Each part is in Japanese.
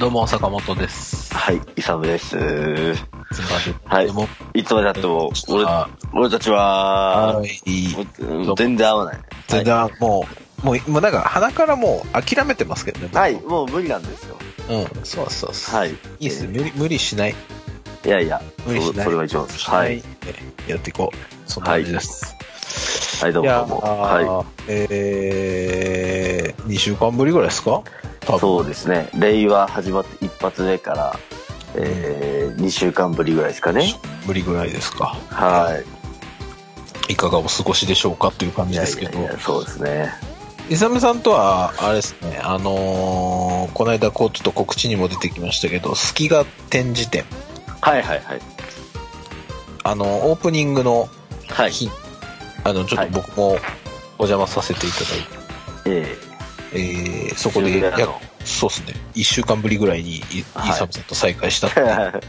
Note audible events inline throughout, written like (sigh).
どうも、坂本です。はい、イサムです。すいません。はいいつまでたっても、俺あ、俺たちは、はい。全然合わない。全然、もう、もう、もうなんか、鼻からもう諦めてますけどね。僕はい、もう無理なんですよ。うん、そうそうそう。はい。いいっす無理、無理しない。いやいや、無理しない。そそれが一番です。ははいい。。やっていこう。そんな感じです。はい、どうもどうも。はーえー、2週間ぶりぐらいですか。そうですね。令和始まって一発目から、えー、2週間ぶりぐらいですかね。ぶりぐらいですか。はいかがお過ごしでしょうかという感い。いじですけどそうですね。イサムさんとは、あれですね、あのーこの間こうちょっと告知にも出てきましたけど、隙が展示展。はいはいはい。あの、オープニングのはい。日、あの、ちょっと僕もお邪魔させていただいて、ええー、そこで、そうですね、一週間ぶりぐらいにイ,、はいイサムさんと再会した (laughs)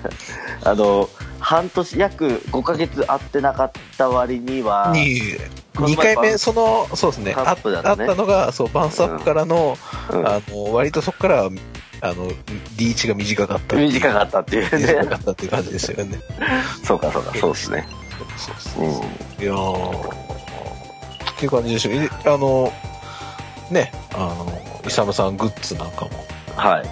あの、半年、約5ヶ月会ってなかった割には、に、この前2回目、その、そうですね、ねあったのが、そう、バンスアップからの、うんあの、割とそこから、あの、リーチが短かった。短かったっていうね。短かったっていう感じですよね。(laughs) そうかそうか、そうですね。そうそううん。いやー、っていう感じでしょ。えあの、ね、あの、イサムさんグッズなんかもはい。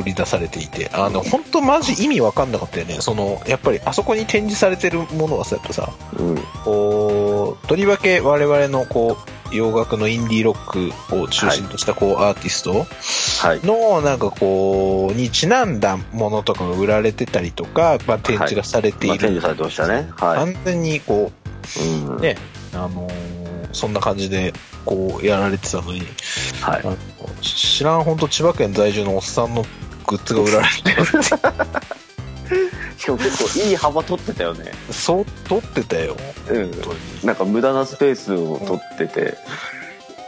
売り出されていて、あの、本当マジ意味わかんなかったよね。その、やっぱりあそこに展示されてるものはさ、やっぱさ、うん。こう、とりわけ我々のこう、洋楽のインディーロックを中心としたこう、アーティストはい。の、なんかこう、にちなんだものとかが売られてたりとか、まあ、展示がされてまあ、いる。展示されてましたね。は完全にこう、い。うん。ね、あのーそんな感じで、こう、やられてたのに、はいあ。の知らん、本当千葉県在住のおっさんのグッズが売られてるって。(laughs) しかも結構いい幅取ってたよね。そう、撮ってたよ。うん。なんか無駄なスペースを取ってて。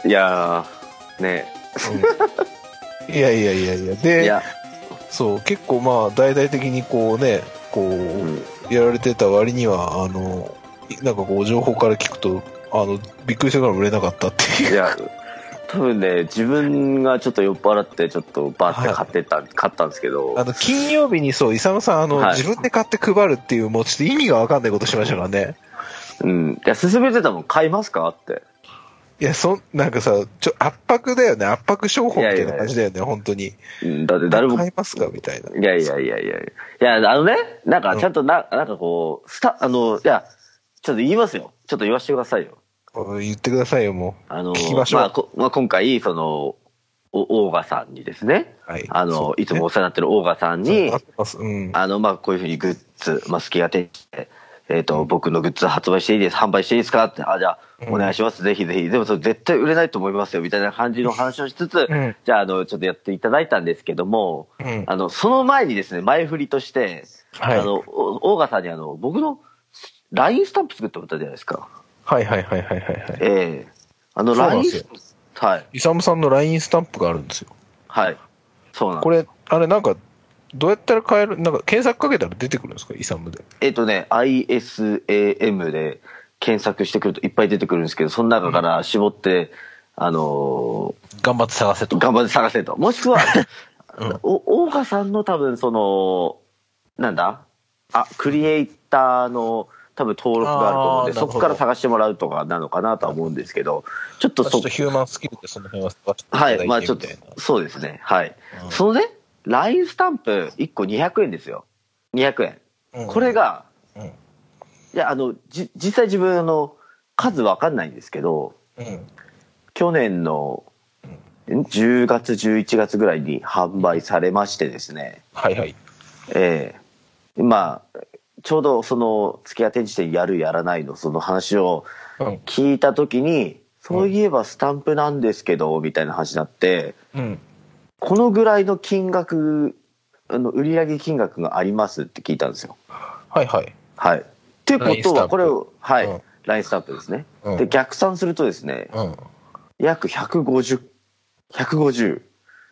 いやー、ね。うんいやいやいやいや、いで、や、そう、結構まあ、大々的にこうね、こう、うん。やられてた割には、あの、なんかこう、情報から聞くと、あの、びっくりしてから売れなかったっていう。いや、多分ね、自分がちょっと酔っ払って、ちょっとバーって買ってた、買ったんですけどあ、の、金曜日にそう、イサムさん、あの、はい自分で買って配るっていう、もうちょっと意味がわかんないことしましたからね。うん。いや、勧めてたもん買いますかって。いや、そん、なんかさ、ちょ、圧迫だよね。圧迫商法みたいな感じだよね、本当に。うんだって誰も買いますかみたいな。いやいやいやいやいや。いや、あのね、なんかちゃんとな、なんかこう、スタ、あの、いや、ちょっと言いますよ。ちょっと言わせてくださいよ。言ってくださいよ、もあの、まあ、こまあ、今回、その、お、オーガさんにですね、う。はい。あの、いつもお世話になってるオーガさんに。うん。あの、まあ、こういうふうにグッズ、まあ、好きが手て、えっ、と、僕のグッズ発売していいです、販売していいですかって、あ、じゃあ、お願いします、ぜひぜひ。でも、それ絶対売れないと思いますよ、みたいな感じの話をしつつ、うんじゃあ、あの、ちょっとやっていただいたんですけども、うん。あの、その前にですね、前振りとして、はいあの、おオーガさんにあの、僕の LINE スタンプ作ってもらったじゃないですか。はいはいはいはいはいはい。ええあのそうなん LINE ですよはい。イサムさんの LINE スタンプがあるんですよ。はい。そうなんこれ、あれなんか、どうやったら買える、なんか検索かけたら出てくるんですか？イサムで。えっ、とね、ISAM で検索してくるといっぱい出てくるんですけど、その中から絞って、あの頑張って探せと。ー頑張って探せと。もしくは、(laughs) うんお、オーガさんの多分その、なんだ？あ、クリエイターの多分登録があると思うんで、そこから探してもらうとかなのかなとは思うんですけど、ちょっとそちょっと、ヒューマンスキルでその辺ははい、まあちょっとそうですね。はい。うんそのね、LINE スタンプ1個200円ですよ。200円。うんこれが、うん。いや、あの、じ、実際自分、あの、数わかんないんですけど、うん。去年のん10月、11月ぐらいに販売されましてですね、はいはい。ええまあ、ちょうどその、付き合い展示店やるやらないのその話をうん。聞いたときに、そういえばスタンプなんですけど、みたいな話になって、うん。このぐらいの金額、あの、売上金額がありますって聞いたんですよ。はいはい。はい。ってこ LINE スとは、これを、はい、うん LINE スタンプですね。うんで、逆算するとですね、うん。約150、150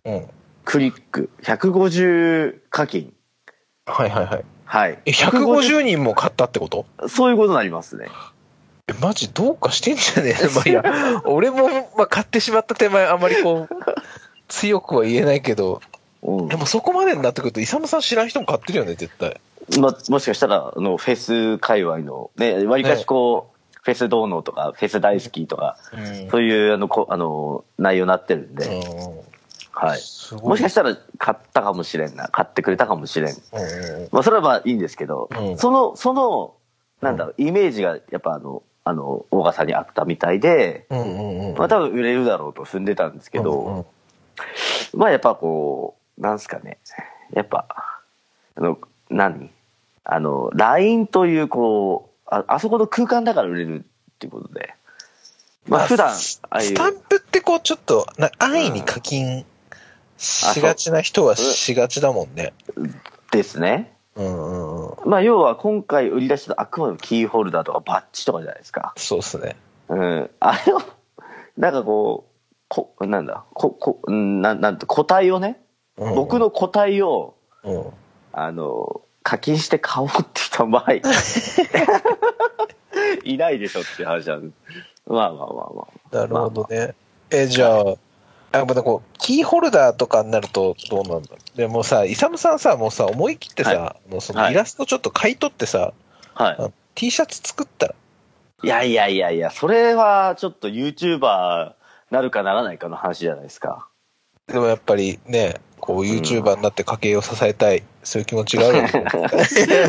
うん。クリック、150課金。はいはいはい。はい。え、150人も買ったってこと？そういうことになりますね。え、マジどうかしてんじゃねえ？(laughs) まあいいや、俺も、まあ、買ってしまった手前、あまりこう、強くは言えないけど、うんでもそこまでになってくると、イサムさん知らん人も買ってるよね、絶対。ま、もしかしたら、あの、フェス界隈の、ね、わりかしこう、フェスどうのとか、フェス大好きとか、うんそういう、あの、こあの、内容になってるんで、はい。すごい。もしかしたら買ったかもしれんな。買ってくれたかもしれん。まあ、それはまあいいんですけど、うんその、その、なんだろう、イメージがやっぱあの、あの、大賀さんにあったみたいで、うんうんうん。まあ多分売れるだろうと踏んでたんですけど、まあやっぱこう、なんすかね、やっぱ、あの、何？あの、LINE というこう、ああそこの空間だから売れるっていうことで、まあ普段、スああいうス、タンプってこう、ちょっと、な安易に課金しがちな人はしがちだもんね。ですね。うんうんうん。まあ要は今回売り出したあくまでもキーホルダーとかバッジとかじゃないですか。そうっすね。うん。あれを、なんかこう、こ、なんだ、こ、こ、うんなん、なんて、個体をね、うん僕の個体を、うん。あの、課金して買おうって人はまあ、(laughs) いないでしょっていう話なんです。まあまあまあまあ。なるほどね。え、じゃあ、あ、またこう、キーホルダーとかになるとどうなんだ？でもさ、イサムさんさ、もうさ、思い切ってさ、はもうそのはいイラストちょっと買い取ってさ、はあ T シャツ作ったら、い。いやいやいやいや、それはちょっと YouTuber なるかならないかの話じゃないですか。でもやっぱりね、こう YouTuber になって家計を支えたい、そういう気持ちがある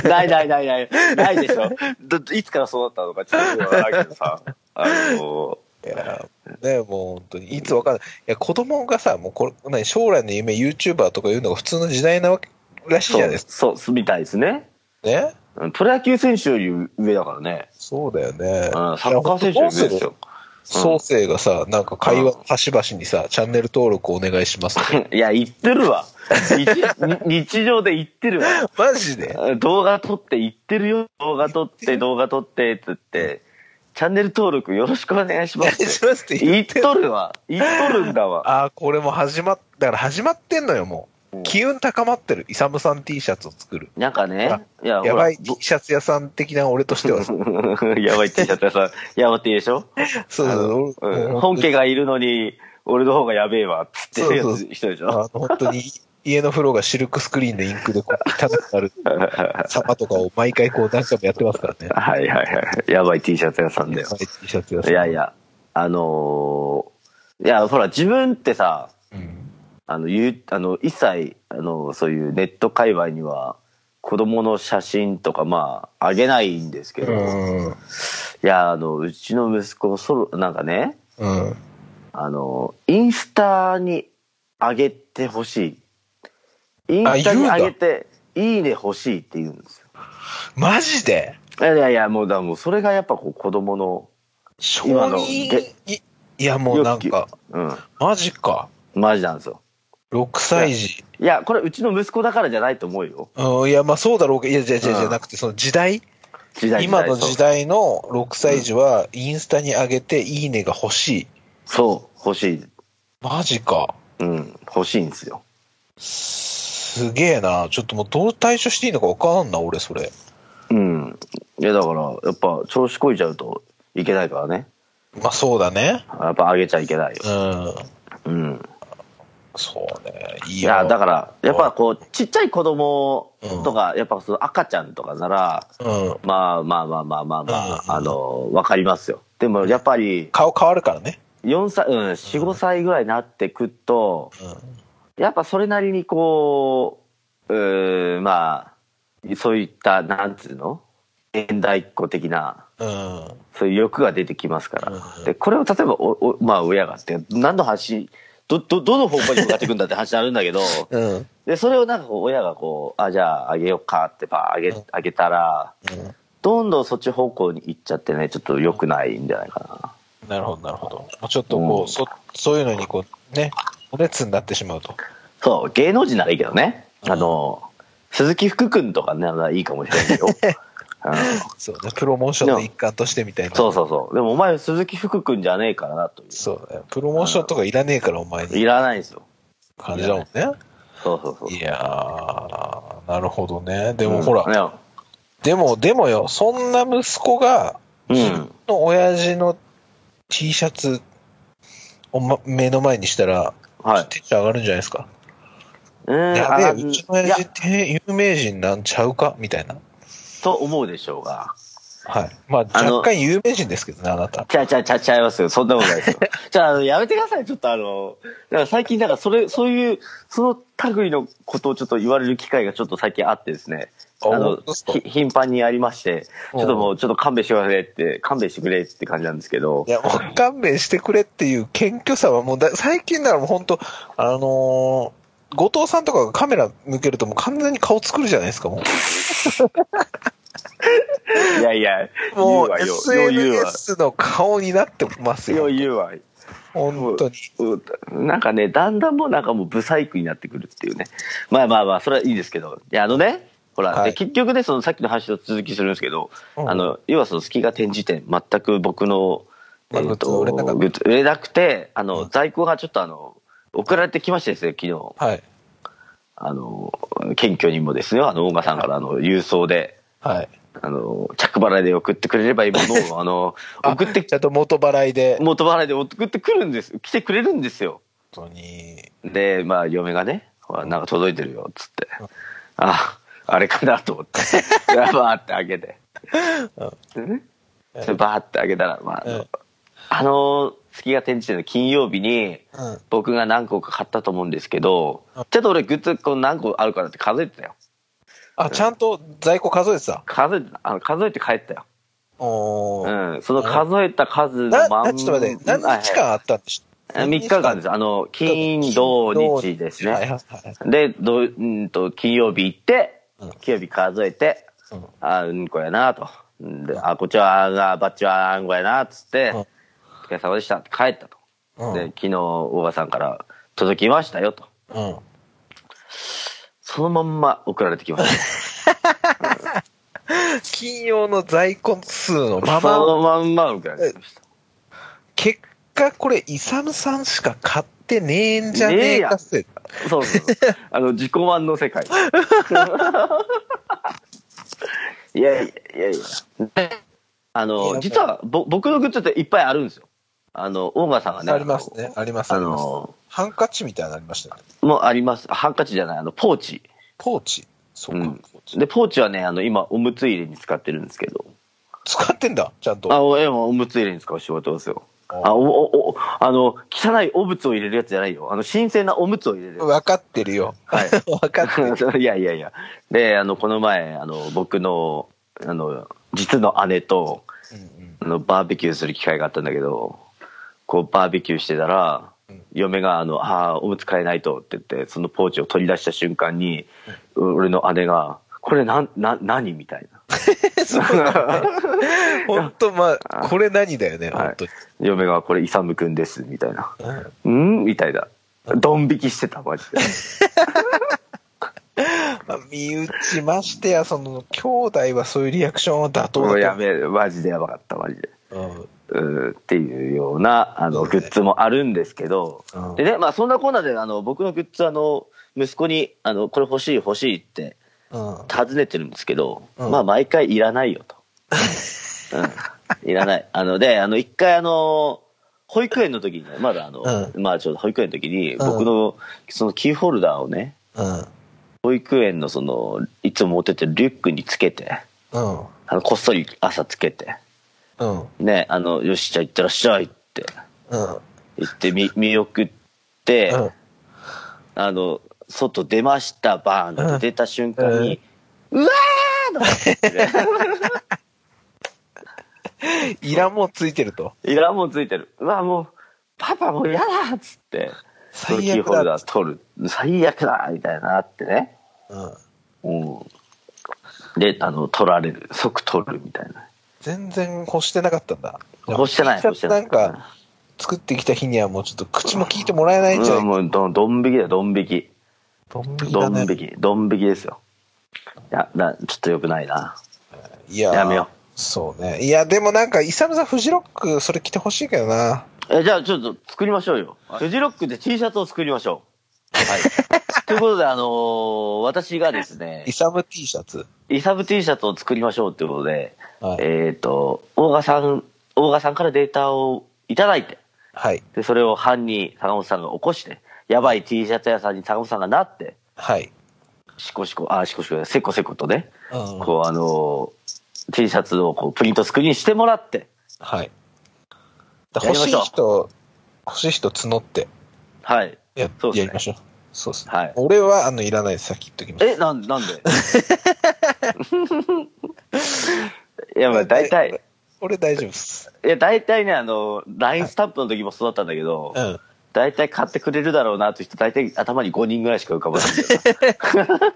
ないないないない。ないでしょ。どいつからそうなったのかちょっとわからんけどさ。あの、いや、ね、もう本当に、いつわかんない。いや、子供がさ、もうこれ、何、将来の夢 YouTuber とかいうのが普通の時代なわけ、らしいじゃないですか。そう、そう、みたいですね。ね？プロ野球選手より上だからね。そうだよね。うん、サッカー選手より上ですよ。創生がさ、なんか会話の端々にさ、チャンネル登録お願いしますって。(laughs) いや、言ってるわ。日 (laughs) 日常で言ってるわ。マジで？動画撮って言ってるよ。動画撮って、動画撮って、つって、チャンネル登録よろしくお願いしお願います。しますって言言っとるわ。言っとるんだわ。(laughs) ああ、これも始まっ、だから始まってんのよ、もう。機運高まってる。イサムさん T シャツを作る。なんかね、いや、やばいほ T シャツ屋さん的な俺としては (laughs) やばい T シャツ屋さん、やばっていいでしょ？そうそううん本家がいるのに、俺の方がやべえわ、つってるやそうそうつ人でしょ？本当に家の風呂がシルクスクリーンでインクでこう汚くなる (laughs) 様とかを毎回こう何回もやってますからね。はいはいはい。やばい T シャツ屋さんだよや。ばい T シャツ屋さん。いやいや、あのーいや、ほら、自分ってさ、うん。あの、言う、あの、一切、あの、そういうネット界隈には、子供の写真とか、まあ、あげないんですけど、いうん。や、あの、うちの息子、そろ、なんかね、うん。あの、インスタに上げてほしい。インスタに上げて、いいね欲しいって言うんですよ。マジで？いやいやいや、もう、だもう、それがやっぱこう、子供の、承今の認？げいいや、もうなんか、うん、マジか。マジなんですよ。6歳児。いや、これ、うちの息子だからじゃないと思うよ。うん、いや、まあそうだろうけど、いや、じゃじゃじゃなくて、その時代？時代今の時代の6歳児は、インスタに上げて、いいねが欲しい。そう、欲しい。マジか。うん、欲しいんですよ。すげえな。ちょっともうどう対処していいのか分からんな、俺、それ。うん。いや、だから、やっぱ、調子こいちゃうといけないからね。まあそうだね。やっぱ上げちゃいけないよ。うん。うん。そうね。いいや、だから、やっぱこう、ちっちゃい子供うんとか、やっぱその赤ちゃんとかなら、うん。まあまあまあまあまあまあ、うんあの、わかりますよ。でも、やっぱり、顔変わるからね。4歳、うん、4、5歳ぐらいになってくと、うやっぱそれなりにこう、うーまあ、そういった、なんつうの？現代っ子的な、ん。うん。そういう欲が出てきますから。うんで、これを例えばお、おまあ親がって、何の話、ど、ど、どの方向に向かっていくんだって話あるんだけど、(laughs) うん。で、それをなんかこう、親がこう、あ、じゃああげようかってば、あげ、あげたら、どんどんそっち方向に行っちゃってね、ちょっと良くないんじゃないかなるほど、なるほど。ちょっとこう、うんそ、そういうのにこう、ね、お熱になってしまうと。な。そう、芸能人ならいいけどね。あの、鈴木福君とかならいいかもしれないよ。(laughs) うんそうね、プロモーションの一環としてみたいな。そうそうそう。でもお前鈴木福君じゃねえからなといそうね。プロモーションとかいらねえから、お前う。に。いらないんですよ。感じだもんね。そうそうそう。いやー、なるほどね。でもうんほら、ねでも、でもよ、そんな息子が、うん自分の親父の T シャツを、ま、目の前にしたら、はい。テンション上がるんじゃないですか？うん、やべえ、あうちの親父って有名人なんちゃうか？みたいな。と思うでしょうが。はい。まあ、若干有名人ですけどね、あなた。ちゃちゃちゃちゃいますよ。そんなことないですよ。(laughs) じゃあ、あのやめてください。ちょっとあの、だから最近、だからそれ、そういう、その類のことをちょっと言われる機会がちょっと最近あってですね。ああの頻繁にありまして、ちょっともう、ちょっと勘弁してくれって、勘弁してくれって感じなんですけどい。や、もう勘弁してくれっていう謙虚さはもうだ、最近だからもう本当あのー後藤さんとかがカメラ向けるともう完全に顔作るじゃないですか、も (laughs) いやいや、う。もう。SNS の顔になってますよ。余裕は。本当に。うんなんかね、だんだんもうなんかもうブサイクになってくるっていうね。まあまあまあ、それはいいですけど。いや、あのね、ほら、はいで結局ね、そのさっきの話と続きするんですけど、うんあの、要はその月が展示店、全く僕の、まあグッズ売れなかったグッズ売れなくて、あの、うん在庫がちょっとあの、送られてきましてですね、昨日。はい。あの、謙虚にもですね、あの、大賀さんからあの、郵送で、はい。あの、着払いで送ってくれればいいものを、(laughs) あの、あ送ってちゃんと元払いで。元払いで送ってくるんです。来てくれるんですよ。本当に。で、まあ、嫁がね、ほら、なんか届いてるよ、つってうん。あ、あれかなと思って。(laughs) バーって開けて。でねバーって開けたら、まあ、あのうんあの、月が展示店の金曜日に、うん。僕が何個か買ったと思うんですけどうん、ちょっと俺グッズこう何個あるかなって数えてたよ。あ、ちゃんと在庫数えてた？数えてた、あの数えて帰ったよ。おー。うん。その数えた数のな、まんな、ちょっと待って、何日間あったんでしょ？3日間です。あの、金、土、日ですね。はいはいはい。で、どうんと、金曜日行ってうん、金曜日数えて、うんあ、うんこやなと。で、あ、こっちは、が、バッチはあんこやな、つって、うんお疲れ様でしたって帰ったと。うんで、昨日、大場さんから届きましたよと。うん。そのまんま送られてきました。(laughs) 金曜の在庫数のまそま、のまんま送られてきました。結果これ、イサムさんしか買ってねえんじゃねえかせ。そうそうそう。(laughs) あの、自己満の世界。(laughs) いやいやいやいや。あいの、や実はぼ僕のグッズっていっぱいあるんですよ。あの、大川さんがね。ありますね。あります。あ。の、ハンカチみたいなのありましたね。もうあります。ハンカチじゃない、あの、ポーチ。ポーチ？そうか、うん。で、ポーチはね、あの、今、おむつ入れに使ってるんですけど。使ってんだ、ちゃんと。あ、おえおむつ入れに使う仕事ですよ。あ、お、お、お、あの、汚いおむつを入れるやつじゃないよ。あの、新鮮なおむつを入れるやつ。分かってるよ。はい (laughs) 分かってる。(laughs) いやいやいや。で、あの、この前、あの、僕の、あの、実の姉と、うんあの、バーベキューする機会があったんだけど、こう、バーベキューしてたら、うん嫁が、あの、ああ、おむつ買えないとって言って、そのポーチを取り出した瞬間に、俺の姉が、これなん、な、何？みたいな。(laughs) 本当まあ、これ何だよね、はい本当に。嫁が、これ、イサムくんです、みたいな。うんん？みたいな。ドン引きしてた、マジで。(laughs) まあ、身内ましてや、その、兄弟はそういうリアクションは妥当だとやマジでやばかった、マジで。うんっていうような、あの、グッズもあるんですけど、うんでね、まあそんなコーナーで、あの、僕のグッズ、あの、息子に、あの、これ欲しい欲しいってうん。尋ねてるんですけど、うんまあ毎回いらないよと。(laughs) うん。いらない。あの、で、あの、一回あの、保育園の時にね、まだあの、うまあちょっと保育園の時に、ん僕の、そのキーホルダーをね、うん。保育園のその、いつも持ってってるリュックにつけて、うん。あの、こっそり朝つけて、うん。ね、あの、よし、じゃあ行ってらっしゃいってうん。言ってみ、見送って、うん。あの、外出ました、バーンって出た瞬間に、うわーとかってね (laughs) いらんもんついてると。いらんもんついてる。うわ、もう、パパもう嫌だっつって、最悪キーホルダだ。ー取る。最悪だみたいななってね。うん。うん。で、あの、取られる。即取るみたいな。全然欲してなかったんだ。欲してない、T シャツ欲してな。ないんか、作ってきた日にはもうちょっと口も聞いてもらえないんじゃうん、ないもうど、どん引きだよ、どん引き。ドン引きどだね。ん引き。どん引きですよ。いや、だちょっと良くないな。いやーやめよそうね。いや、でもなんか、イサムさん、フジロック、それ着てほしいけどな。え、じゃあちょっと作りましょうよ。フジロックで T シャツを作りましょう。はい。(laughs) ということで、あのー私がですねイ、サム T シャツ。イサブ T シャツを作りましょうということで、はい。えっ、と、大賀さん、大賀さんからデータをいただいて、はい。で、それを班に坂本さんが起こして、やばい T シャツ屋さんに坂本さんがなって、はい。シコシコ、あ、シコシコ、セコセコとね、うん。こうあの、T シャツをこうプリントスクリーンしてもらって、はい。だ欲しい人、欲しい人募って、はい。や、そうっすねやりましょう。そうっすね。はい俺は、あの、いらないです。さっき言っときます。え、なん、なんで？(laughs) いや、まあ大体、俺大丈夫です。いや、大体ね、あの、LINE スタンプの時もそうだったんだけど、うん。大体買ってくれるだろうなって人、大体頭に5人ぐらいしか浮かばないんだよな。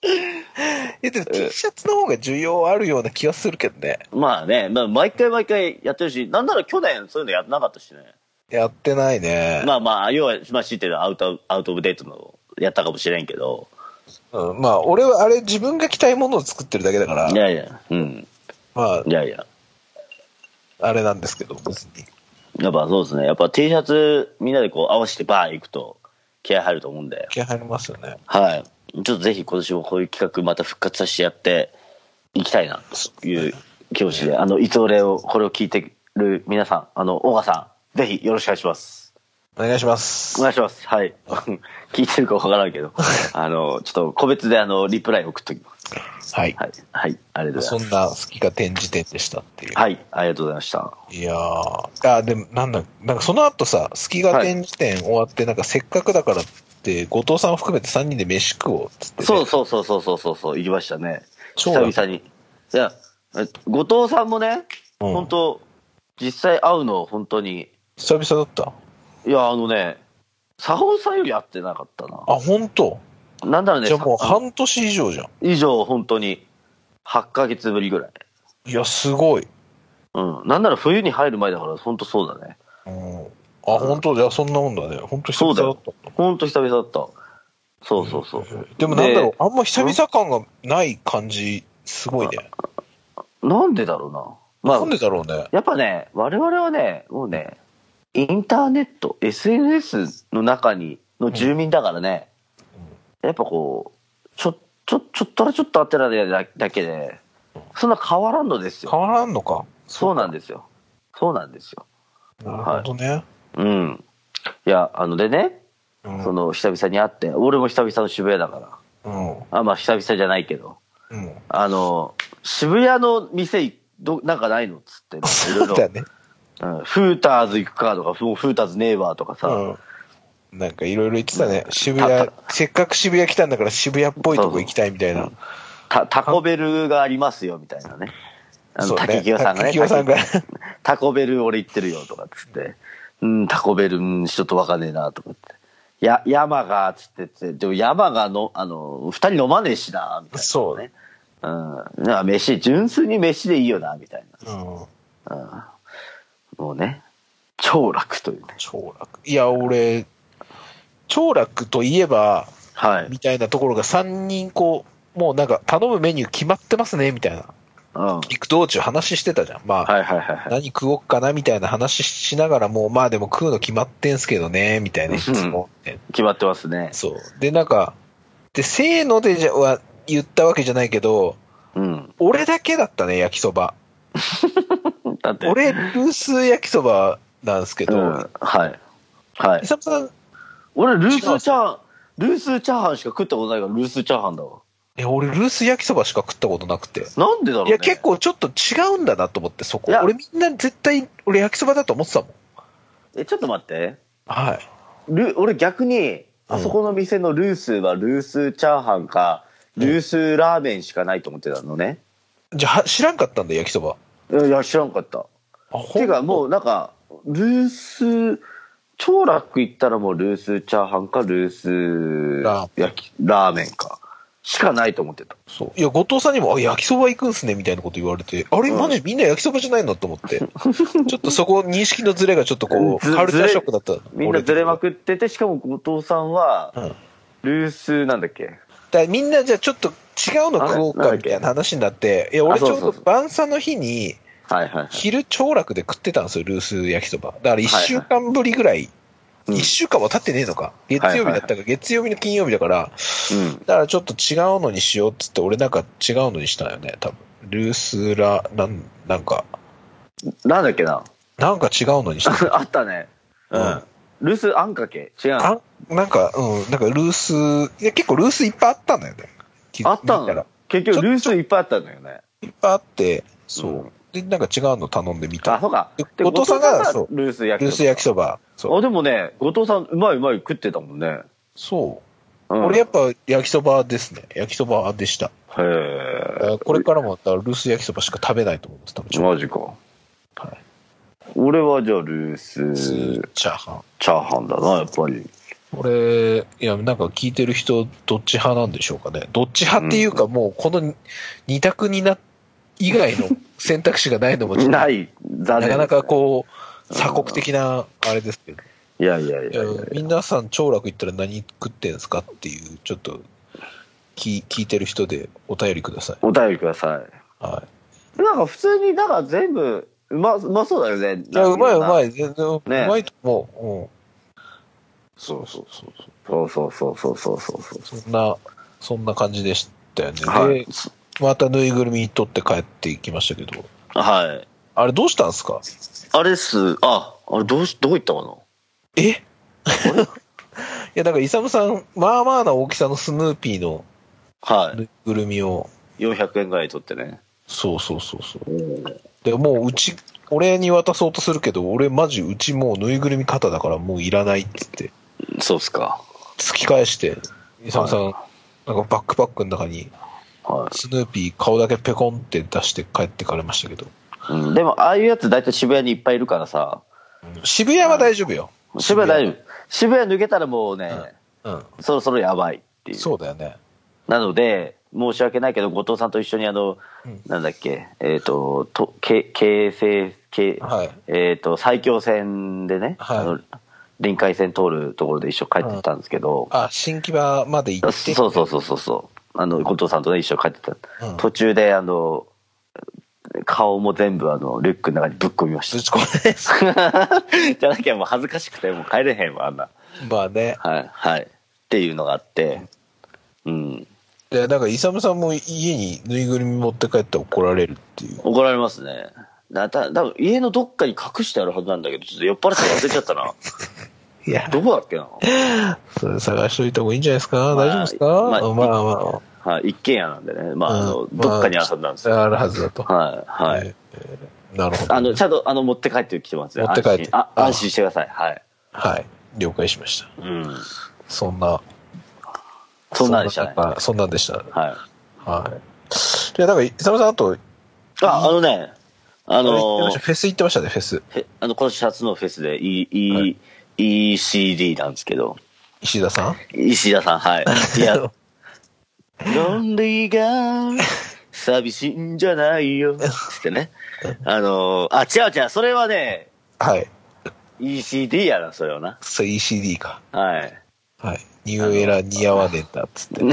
(laughs) え、でも T シャツの方が需要あるような気がするけどね。まあね、まあ、毎回毎回やってるし、なんなら去年そういうのやってなかったしね。やってないね。まあまあ、要は、まあ、知ってるアウト、アウトオブデートのやったかもしれんけど、うん、まあ、俺はあれ自分が着たいものを作ってるだけだからい、やいや、うん。まいやいや。あ、あれなんですけど、別に。やっぱそうですね。やっぱ T シャツみんなでこう合わせてバー行くと気合入ると思うんで。気合入りますよね。はい。ちょっとぜひ今年もこういう企画また復活させてやっていきたいなという気持ちで、あの、いつ俺を、これを聞いてる皆さん、あの、大賀さん、ぜひよろしくお願いします。お願いします。お願いします。はい。(laughs) 聞いてるかわからんけど、あの、ちょっと個別であの、リプライ送っときます。はい。はい。はい。ありがとうございます。そんな好きが展示展でしたっていう。はい。ありがとうございました。いやー、あ、でも、なんだ、なんかその後さ、好きが展示展終わって、なんかせっかくだからって、後藤さんを含めて3人で飯食おうっつって、ね。そうそうそうそうそうそうそう、行きましたね。超久々に。いや、え後藤さんもね、うん本当実際会うの本当に、久々だった。いや、あのね、佐保さんより会ってなかったな。あ、本当？なんだろうね、じゃあもうさ半年以上じゃん。以上本当に、8ヶ月ぶりぐらい。いや、すごい。うん。なんなら冬に入る前だから、本当そうだね。うん。あ、本当？じゃあそんなもんだね。本当久々だった。本当久々だった。そうそうそう。でもなんだろうで、あんま久々感がない感じ、すごいね。なんでだろうな。まあなん、でだろうね。やっぱね、我々はね、もうね、インターネット、SNS の中に、の住民だからね、やっぱこう、ちょ、ちょ、ちょっとらちょっとあってらだだけで、そんな変わらんのですよ。変わらんのか。そうなんですよ。そうなんですよ。なるほどね。うん。いや、あのでね、うんその久々に会って、俺も久々の渋谷だから。うん。あ、まあ久々じゃないけど。うん。あの、渋谷の店、ど、なんかないのっつって、いろそいうろ。(laughs) だね。うんフーターズ行くかとか、フフーターズネイバーとかさ、うん。なんかいろいろ言ってたね。渋谷、せっかく渋谷来たんだから渋谷っぽいとこ行きたいみたいな。タタコベルがありますよみたいなね。あの、そうね竹清さんがね。竹清さんがタコベル俺行ってるよとかっつって。うん、タコベル、うん、ちょっとわかんねえなとかって。や、山が、つってって、でも山がの、あの、二人飲まねえしな、みたいな、ね。そうね。うん。なんか飯、純粋に飯でいいよな、みたいうん。な。うん。もうね、超楽というね。超楽。いや、俺、超楽といえば、はい。みたいなところが3人こう、もうなんか頼むメニュー決まってますね、みたいな。うん。はい行く道中話してたじゃん。まあ、はいはいはい。何食おっかなみたいな話しながらもう、まあでも食うの決まってんすけどね、みたいな質問って。決まってますね。そう。で、なんか、で、せーのでじゃは言ったわけじゃないけど、うん。俺だけだったね、焼きそば。(laughs) だって、俺、ルース焼きそばなんですけど、うん、はい。はいイ。サムさん、俺、ルースチャーハン、ルースチャーハンしか食ったことないから、ルースチャーハンだわ。え、俺、ルース焼きそばしか食ったことなくて。なんでだろう、ね、いや、結。構ちょっと違うんだなと思って、そこい。や俺みんな絶対、俺焼きそばだと思ってたもん。え、ちょっと待って。はい。ル俺逆に、あそこの店のルースはルースチャーハンか、ルースラーメンしかないと思ってたのね。じゃあ、知らんかったんだ、焼きそば。いや知らんかった。あ、ほてか、もうなんか、ルース、超楽行ったらもうルースチャーハンか、ルースラー焼き、ラーメンか。しかないと思ってた。そう。いや、後藤さんにも、あ、焼きそば行くんすね、みたいなこと言われて、あれ、うんマジみんな焼きそばじゃないの？と思って。(laughs) ちょっとそこ、認識のズレがちょっとこう、ずカルチャーショックだった。みんなずれまくくってて、しかも後藤さんは、うん。ルースなんだっけ？だみんなじゃあちょっと違うの食おうか、みたいな話になって、いや、俺ちょうど晩餐の日に。昼超楽で食ってたんですよ、ルース焼きそば。だから一週間ぶりぐらい、うん一週間は経ってねえのか。月曜日だったか、月曜日の金曜日だから、うん。だからちょっと違うのにしようっつって、俺なんか違うのにしたよね、多分。ルースラ、なん、なんか、なんだっけな？なんか違うのにした。(laughs) あったね。うん。ルースあんかけ？違うの？あなんか、うん、なんかルース、いや結構ルースいっぱいあったんだよね。きあったらの結局ルースいっぱいあったんだよね。いっぱいあって、そう。うんで、なんか違うの頼んでみた。あ、そうか。後藤さんがそうルース焼きルース焼きそば。そう。あ、でもね、後藤さん、うまいうまい食ってたもんね。そう。うん、俺やっぱ焼きそばですね。焼きそばでした。へええ。ーこれからもまたルース焼きそばしか食べないと思ってたもん。マジか。はい俺はじゃあルースチャーハン。チャーハンだな、やっぱり。俺、いや、なんか聞いてる人、どっち派なんでしょうかね。どっち派っていうか、もうこの二択にな、以外の選択肢がないのもない。残念。なかなかこう、鎖国的な、あれですけど。いやいやいいや皆さん、長楽行ったら何食ってんすかっていう、ちょっと、聞聞いてる人でお便りください。お便りくださはい。い。なんか普通に、なんか全部、うま、うまそうだよね。いや、うまいうまい。い。全然、うねまいと思う。うん。そうそうそうそうそうそうそうそうそうそう。そう。そんな、そんな感じでしたよね。はいで、。またぬいぐるみ取って帰っていきましたけど、はい。あれどうしたんですか？あれっす。あ、あれどうし、どこ行ったかな？え？(laughs) いや、だから、イサムさん、まあまあな大きさのスヌーピーのはぬいぐるみを、い。400円ぐらい取ってね。そうそうそうそう。で、もううち、俺に渡そうとするけど、俺マジうちもうぬいぐるみ肩だからもういらないっつって、そうっすか。突き返して、イサムさん、なんかバックパックの中に、はスヌーピー顔だけペコンって出して帰ってかれましたけど、い。うん、でも、ああいうやつ大体渋谷にいっぱいいるからさ、渋谷は大丈夫よ。渋谷大丈夫。渋谷抜けたらもうね、うん。そろそろやばいっていう。そうだよね。なので、申し訳ないけど、後藤さんと一緒にあの、うんなんだっけ、えっ、と、と、け、京成、京、はい。えっ、と、埼京線でね、はい臨海線通るところで一緒帰ってたんですけど、あ、新木場まで行って。そうそうそうそうそう。あの、後藤さんとね、一緒に帰ってた。うん途中で、あの、顔も全部あの、リュックの中にぶっ込みましぶち込んでた。(laughs) じゃなきゃもう恥ずかしくてもう帰れへんわ、あんな。まあね。はい、はい。っていうのがあって、うん。で、なんか、イサムさんも家にぬいぐるみ持って帰って怒られるっていう。怒られますね。だ、た、多分家のどっかに隠してあるはずなんだけど、ちょっと酔っ払って忘れちゃったな。(laughs) いや、どこだっけな？それ探しといた方がいいんじゃないですか、まあ大丈夫ですか？まあまあまあ。はい、一軒家なんでね。まあ、あの、うんどっかに遊んだんですよ。まああるはずだと。はい、はい。えーなるほど。あの、ちゃんと、あの、持って帰ってきてますね。持って帰って安心あ、あ安心してください。はい。はい。了解しました。うん。そんな。そんなんでしたねそんなそんでした。はい。はい。で、なんか、イサムさん、あと、あ、あのね、あのあれ言ってました？フェス行ってましたね、フェス。へあの、今年初のフェスで、E、E、はい ECD なんですけど、石田さん？石田さん、はい。いや、ロンリーが寂しいんじゃないよ。つってね。あの、あ、違う違う、それはね、はい。ECD やな、それはな。そう、ECD か。はい。はい。ニューエラ似合わねえんだ、つって。(laughs)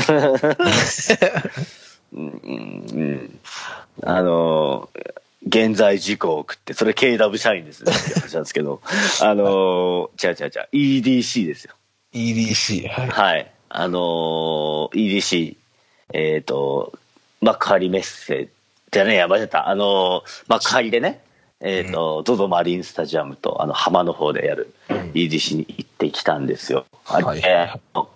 うん、うん、うん。あの、現在事項を送って、それ KW 社員ですねって話なんですけど、あの、違う違う違う、EDC ですよ。EDC。はい。はい。あのー EDC、えっ、と、幕張メッセ、じゃねえや、間違った。あのー幕張でね、えっ、と、ゾゾマリンスタジアムと、あの、浜の方でやるうん EDC に行ってきたんですよ。あれ、はいえー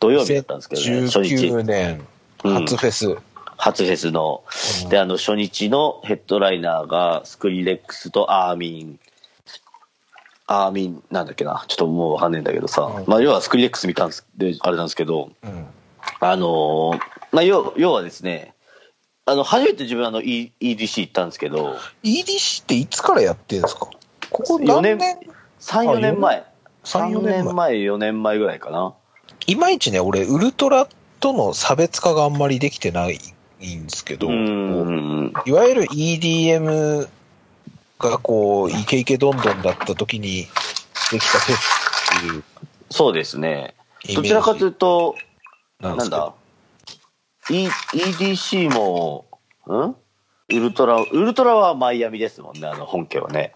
土曜日だったんですけどね、初日19。年、初フェス。初フェスの、うんで、あの、初日のヘッドライナーが、スクリレックスとアーミン。アーミン、なんだっけな。ちょっともうわかんないんだけどさ。うんまあ、要はスクリレックス見たんです、で、あれなんですけど、うん。あのーまあ、要、要はですね、あの、初めて自分あの、E- EDC 行ったんですけど、EDC っていつからやってんですか？ここ4年何年？3、4年前。3、3 4年前年。前、4年前ぐらいかな。いまいちね、俺、ウルトラとの差別化があんまりできてないんですけど。いわゆる EDM がこう、イケイケどんどんだった時にできたフェスっていうそうですね。どちらかというと、なんんだ、e、EDC も、ん？ウルトラ、ウルトラはマイアミですもんね、あの本家はね。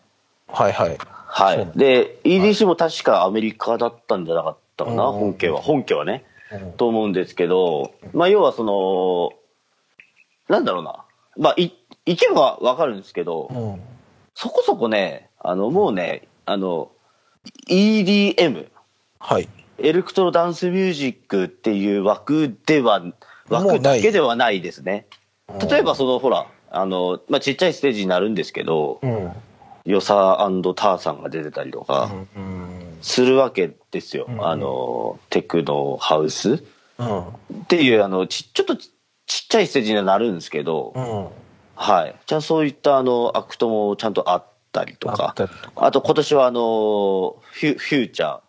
はいはい。はい。で、EDC も確かアメリカだったんじゃなかったかな、うん本家は。本家はね。うんと思うんですけど、まあ要はその、なんだろうな。まあ、い、行けばわかるんですけど、うんそこそこね、あの、もうね、あの、EDM、はい。エレクトロダンスミュージックっていう枠では、枠だけではないですね。例えばそのほら、あの、まあ、ちっちゃいステージになるんですけど、うん。ヨサターさんが出てたりとかうん。するわけですよ。うんあの、テクノハウスうん。っていう、あの、ち、ちょっとちちっちゃいステージにはなるんですけど、うん。はい。じゃあそういったあの、アクトもちゃんとあったりとか、たりとか。あと今年はあの、フュフューチャー、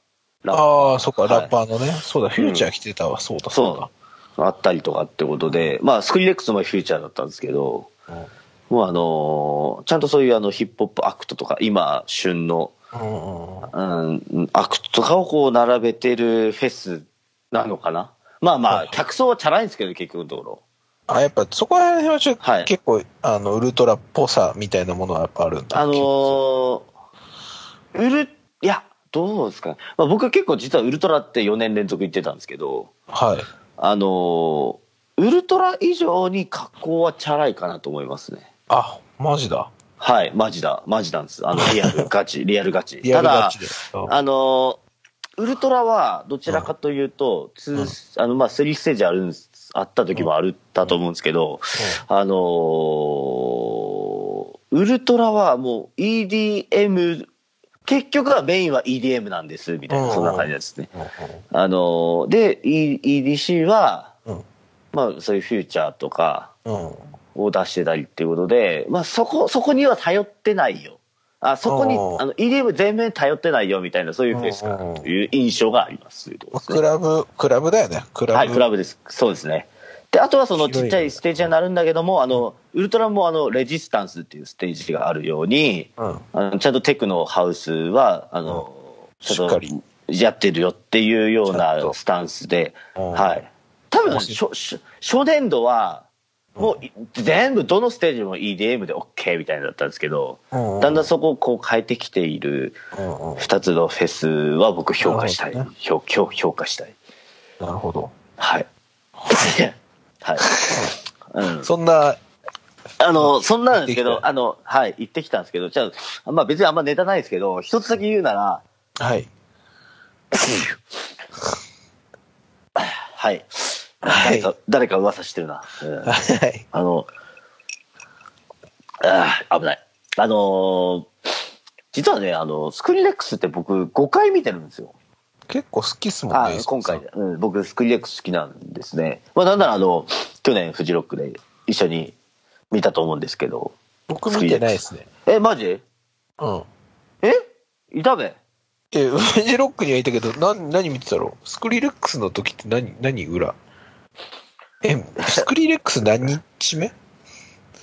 ラッパーああ、そっか、はいラッパーのね。そうだ、フューチャー来てたわ。そうだ、そうだ。あったりとかってことで、まあ、 Skrillex もフューチャーだったんですけど、もうあのーちゃんとそういうあのヒップホップアクトとか、今、旬の、うん。うん。うん、アクトとかをこう並べてるフェスなのかな。まあまあはい、客層はチャラいんですけど、結局のところ。あ、やっぱそこら辺ははい結構、あの、ウルトラっぽさみたいなものはやっぱあるんだ。あのー、ウル、いや、どうですかね。まあ僕は結構実はウルトラって4年連続行ってたんですけど、はい。あのー、ウルトラ以上に格好はチャラいかなと思いますね。あ、マジだ。はい、マジだ、マジなんです。あの、(laughs) リアルガチ、リアルガチ。た。だ、あの、ウルトラはどちらかというと、ツーあの、まあ、3ステージあるんです、あった時もあるったと思うんですけど、あのーウルトラはもう EDM、結局はメインは EDM なんです、みたいな、うんそんな感じですね。うんあのーで、E- EDC は、うんまあ、そういうフューチャーとか、うん。を出してたりっていうことで、まあそこ、そこには頼ってないよ。あ、そこに、あの、EDM 全面頼ってないよみたいな、そういうフェスかなという印象があります。クラブ、クラブだよね。クラブ。はい、クラブです。そうですね。で、あとはそのちっちゃいステージになるんだけども、あの、ウルトラもあの、レジスタンスっていうステージがあるように、うん。あのちゃんとテクノハウスは、あの、ちょっとしっかりやってるよっていうようなスタンスで、うんはい。多分、初年度は、もうい全部どのステージも EDM で OK みたいなのだったんですけど、うんだんだんそこをこう変えてきているうんうん。二つのフェスは僕評価したい。なるほどね評評評価したい。なるほど。はい。(laughs) はい。うん。そんな、あの、そんなんですけど、あの、はい、行ってきたんですけど、じゃあ、まあ別にあんまネタないですけど、一つだけ言うなら、はい。(laughs) はい。はい誰か、誰か噂してるな。うんはい。あの、あー危ない。あのー実はね、あの、スクリレックスって僕5回見てるんですよ。結構好きっすもんあね。今回で、うん。僕、スクリレックス好きなんですね。まあなんならあの、去年フジロックで一緒に見たと思うんですけど。僕見てないですね。え、マジ？うん。え？いたべえ、ウェジロックにはいたけど、な、何見てたろスクリレックスの時って何、何裏？え、スクリレックス何日目？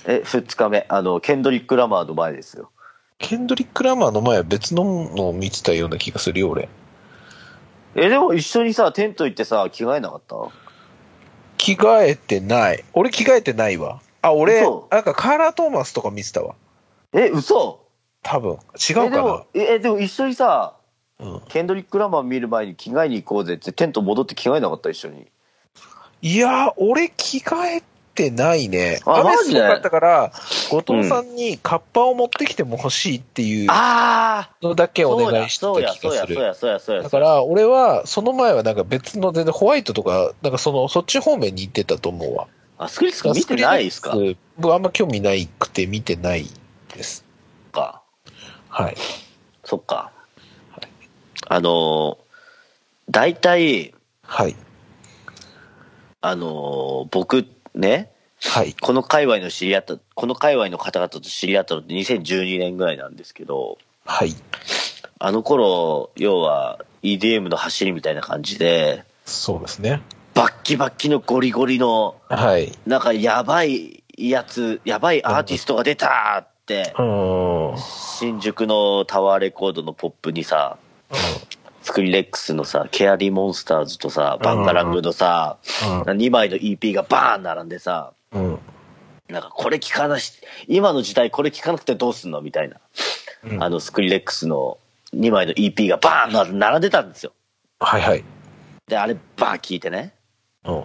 え、2日目。あの、ケンドリック・ラマーの前ですよ。ケンドリック・ラマーの前は別ののを見てたような気がするよ、俺。え、でも一緒にさ、テント行ってさ、着替えなかった？着替えてない。俺着替えてないわ。あ、俺嘘、なんかカーラー・トーマスとか見てたわ。え、嘘多分。違うえ、かなでも、え、でも一緒にさ、うん。ケンドリック・ラマー見る前に着替えに行こうぜってテント戻って着替えなかった一緒に。いやー、俺着替えてないね。雨すごかったから、後藤さんにカッパを持ってきても欲しいっていうああのだけお願いしてそうや、た気そうや、がする。そうや、そうや、そうや。だから、俺は、その前はなんか別の全然ホワイトとか、なんかその、そっち方面に行ってたと思うわ。あ、スクリスク見てないですか？僕あんま興味ないくて見てないです。か。はい。そっか。あのー、大体、はい。あのー、僕ね、はい。この界隈の知り合った、この界隈の方々と知り合ったのって2012年ぐらいなんですけど、はい。あの頃、要は EDM の走りみたいな感じで、そうですね。バッキバッキのゴリゴリの、はい。なんかやばいやつ、やばいアーティストが出たってう、ーん。新宿のタワーレコードのポップにさ、スクリレックスのさ、ケアリーモンスターズとさ、バンガラングのさ、2枚の EP がバーン並んでさ、うん。うん。なんかこれ聞かなし、今の時代これ聞かなくてどうすんのみたいな。うんあの、スクリレックスの2枚の EP がバーン並んでたんですよ。はいはい。で、あれバーン聞いてね、うん。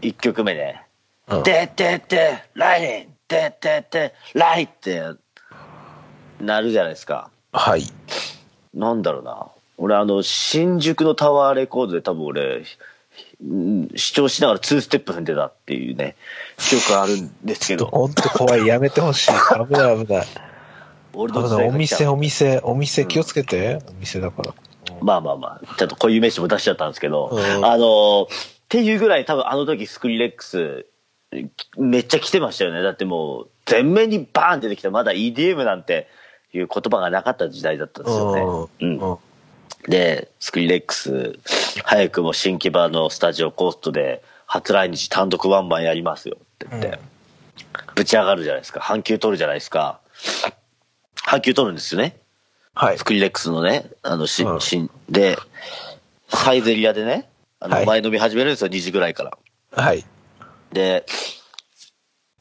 1曲目ね、うんてってって、ライン、てってって、ライって、なるじゃないですか。はい。なんだろうな。俺あの、新宿のタワーレコードで多分俺、うん視聴しながら2ステップ踏んでたっていうね、記憶あるんですけど、ほんと怖い。やめてほしい。危ない危ない。俺の時代が来た店、お店、お店気をつけて。お店だから。まあまあまあ、ちゃんと固有名詞も出しちゃったんですけど、うんあの、っていうぐらい多分あの時スクリレックス、めっちゃ来てましたよね。だってもう、全面にバーン出てきた、まだ EDM なんていう言葉がなかった時代だったんですよね。うんうん。で、スクリレックス、早くも新木場のスタジオコーストで初来日単独ワンマンやりますよって言って、うんぶち上がるじゃないですか。半球取るじゃないですか。半球取るんですよね。はいス。クリレックスのね、あの、し、うんしで、サイゼリアでね、あの、はい前飲み始めるんですよ、2時ぐらいから。はい。で、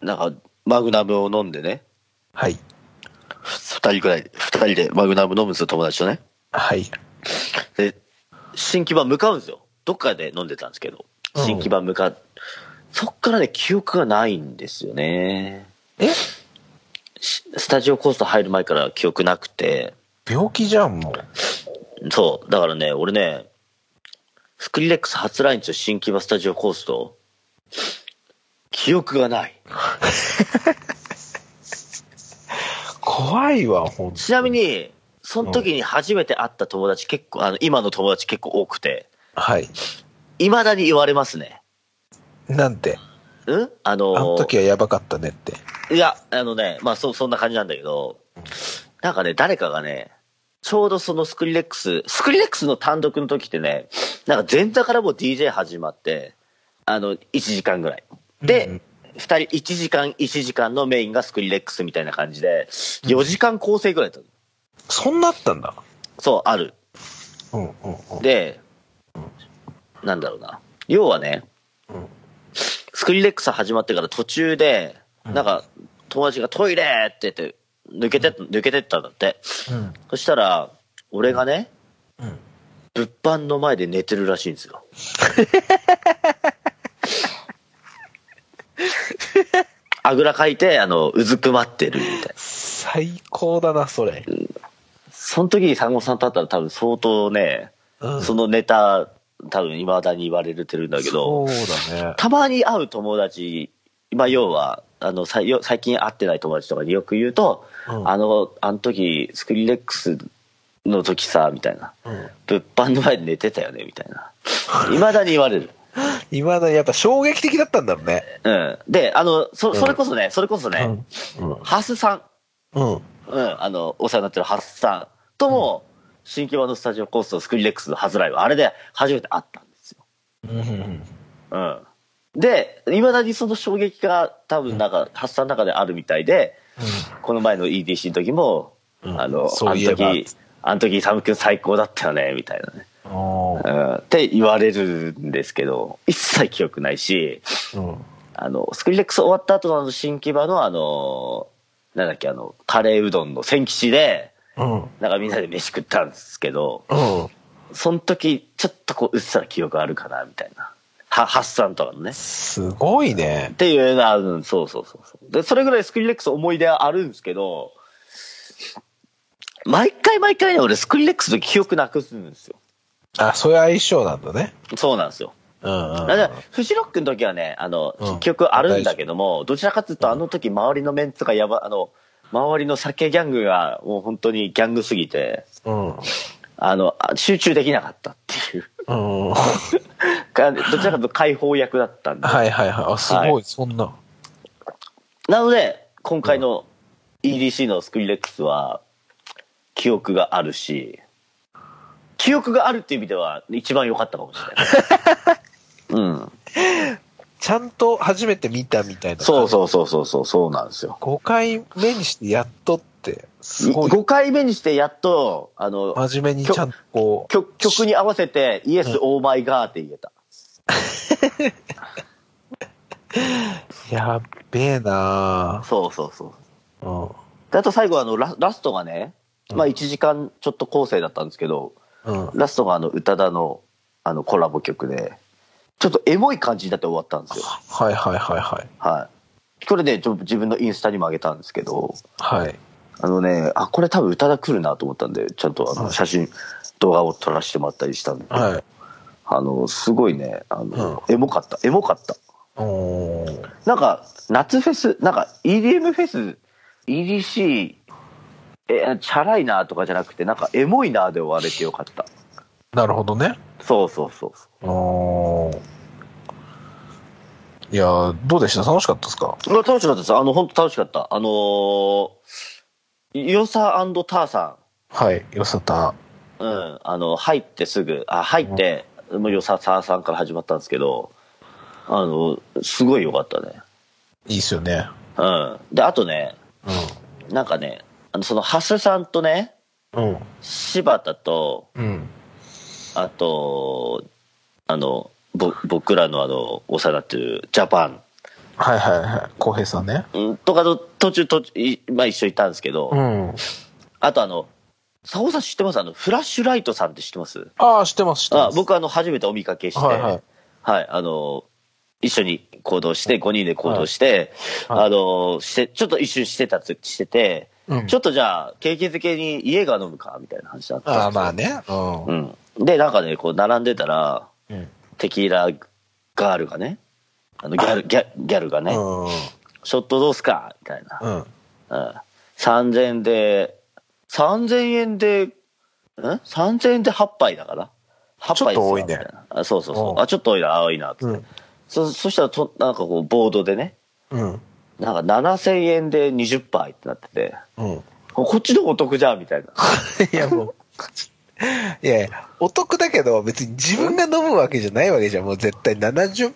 なんか、マグナムを飲んでね、はい。二人ぐらい、二人でマグナム飲むんですよ、友達とね。はい。で、新木場向かうんですよ。どっかで飲んでたんですけど、うん新木場向かう。そっからね、記憶がないんですよね。え？しスタジオコースト入る前から記憶なくて、病気じゃん、もう。そう、だからね、俺ね、スクリレックス初来日の新木場スタジオコースト、記憶がない。(laughs) 怖いわ、ほんと。ちなみに、その時に初めて会った友達結構、あの、今の友達結構多くて、はい。未だに言われますね。なんて？うん？あのあの時はやばかったねって。いや、あのね、まあそ、そんな感じなんだけど、なんかね、誰かがね、ちょうどそのスクリレックス、スクリレックスの単独の時ってね、なんか前座からもう DJ 始まって、あの、1時間ぐらい。で、うん二人、1時間、1時間のメインがスクリレックスみたいな感じで、4時間構成ぐらいだったのそんなあったんだ。そう、ある。うんうんうん。で、なんだろうな。要はね、うんスクリレックス始まってから途中で、うんなんか、友達がトイレって言って、抜けて、抜けてったんだって。うん。そしたら、俺がね、うん。物販の前で寝てるらしいんですよ。(laughs) あぐらかいて、あの、うずくまってるみたいな。最高だな、それ。その時に産後さんと会ったら多分相当ね、うんそのネタ、多分未だに言われてるんだけど、そうだね。たまに会う友達、まあ要は、あの、最近会ってない友達とかによく言うと、うんあの、あの時、スクリレックスの時さ、みたいな。うん。物販の前で寝てたよね、みたいな。未だに言われる。(laughs) 今だにやっぱ衝撃的だったんだろうね。うん。で、あの、そ、うんそれこそね、それこそね、うん。ハスさん、うん。うん、あの、お世話になってるハスさんとも、新木場のスタジオコーストスクリレックスのハズライブ、あれで初めて会ったんですよ。うん。うん。で、未だにその衝撃が多分なんか、ハスさんの中であるみたいで、この前の EDC の時も、うんあの、あのそういえば時、あの時、サム君最高だったよね、みたいなね。うん、って言われるんですけど、一切記憶ないし、うん。あの、スクリレックス終わった後の新木場のあの、なんだっけ、あの、カレーうどんの千吉で、うん。なんかみんなで飯食ったんですけど、うん。その時、ちょっとこう、うっすら記憶あるかな、みたいな。は、ハッサンとかのね。すごいねっ。ていうのは、うんそうそうそうそう。で、それぐらいスクリレックス思い出はあるんですけど、毎回毎回ね、俺スクリレックスの記憶なくすんですよ。あ、そういう相性なんだね。そうなんですよ。うんうん。だからフジロックの時はね、あの、うん記憶あるんだけども、どちらかというと、あの時周りのメンツがやば、あの、周りの酒ギャングがもう本当にギャングすぎて、うん。あの、あ集中できなかったっていう。うん。(laughs) どちらかというと解放役だったんで。いはいはい。あ、すご、はいそんな。なので、今回の EDC のスクリレックスは、記憶があるし、記憶があるっていう意味では一番良かったかもしれない。(laughs) うん。ちゃんと初めて見たみたいな。そうそうそうそうそう、そうなんですよ。5回目にしてやっとって、すごい。5回目にしてやっと、あの、真面目にちゃんとこう。曲曲に合わせて、イエス、オーマイガーって言えた。(laughs) やっべえなそうそうそう。ぁ。であと最後あのラ、ラストがね、まあ1時間ちょっと構成だったんですけど、うん。うん。ラストがあの、宇多田のあのコラボ曲で、ちょっとエモい感じになって終わったんですよ。はいはいはいはい。はい。これね、ちょっと自分のインスタにも上げたんですけど、はい。あのね、あ、これ多分宇多田来るなと思ったんで、ちゃんとあはいの写真動画を撮らせてもらったりしたんで、はい。あの、すごいね、あの、エモかった、エモかった。おーなんか、夏フェス、なんか EDM フェス、EDC、え、チャラいなとかじゃなくて、なんかエモいなで終われてよかった。なるほどね。そうそうそうそおーいやーどうでした？楽しかったですか？楽しかったです。あの、本当楽しかった。あのー、ヨサターさはい。よさた。ん、うん、あの、入ってすぐ、あ、入って、もうヨサターさんから始まったんですけど、あの、すごい良かったね。いいっすよね。うん。で、あとね、なんかね、あの、その、ハスさんとね、うん。うん。柴田と、うん。あと、あの、ぼ僕らのあの、お世話になってるジャパン、はいはいはい。浩平さんね。うんとかと途中、途中、いまあ一緒にいたんですけど、うん。あとあの、佐保さん知ってます？あの、フラッシュライトさんって知ってます？ああ、知ってます、知ってます。あ僕あの、初めてお見かけして、はいはい。はい、あの、一緒に行動して、5人で行動して、はいあの、して、ちょっと一瞬してたつ、してて、うんちょっとじゃあ、景気づけに家が飲むかみたいな話だったんですよああ、まあね。うん。うん。で、なんかね、こう、並んでたら、うん。テキーラガールがね、あの、ギャル、ギャギャルがね、うん。ショットどうすか？みたいな。うん。うん。3000円で、3000円で、ん ?3000 円で8杯だから？8杯ちょっと多いねあそうそうそうう。んあ、ちょっと多いな、多いな、つって。うん。そ、そしたらと、なんかこう、ボードでね、うん。なんか7000円で20杯ってなってて、うん。こっちの方がお得じゃん、みたいな。(laughs) いや、もう。(laughs) いやお得だけど、別に自分が飲むわけじゃないわけじゃん。もう絶対70、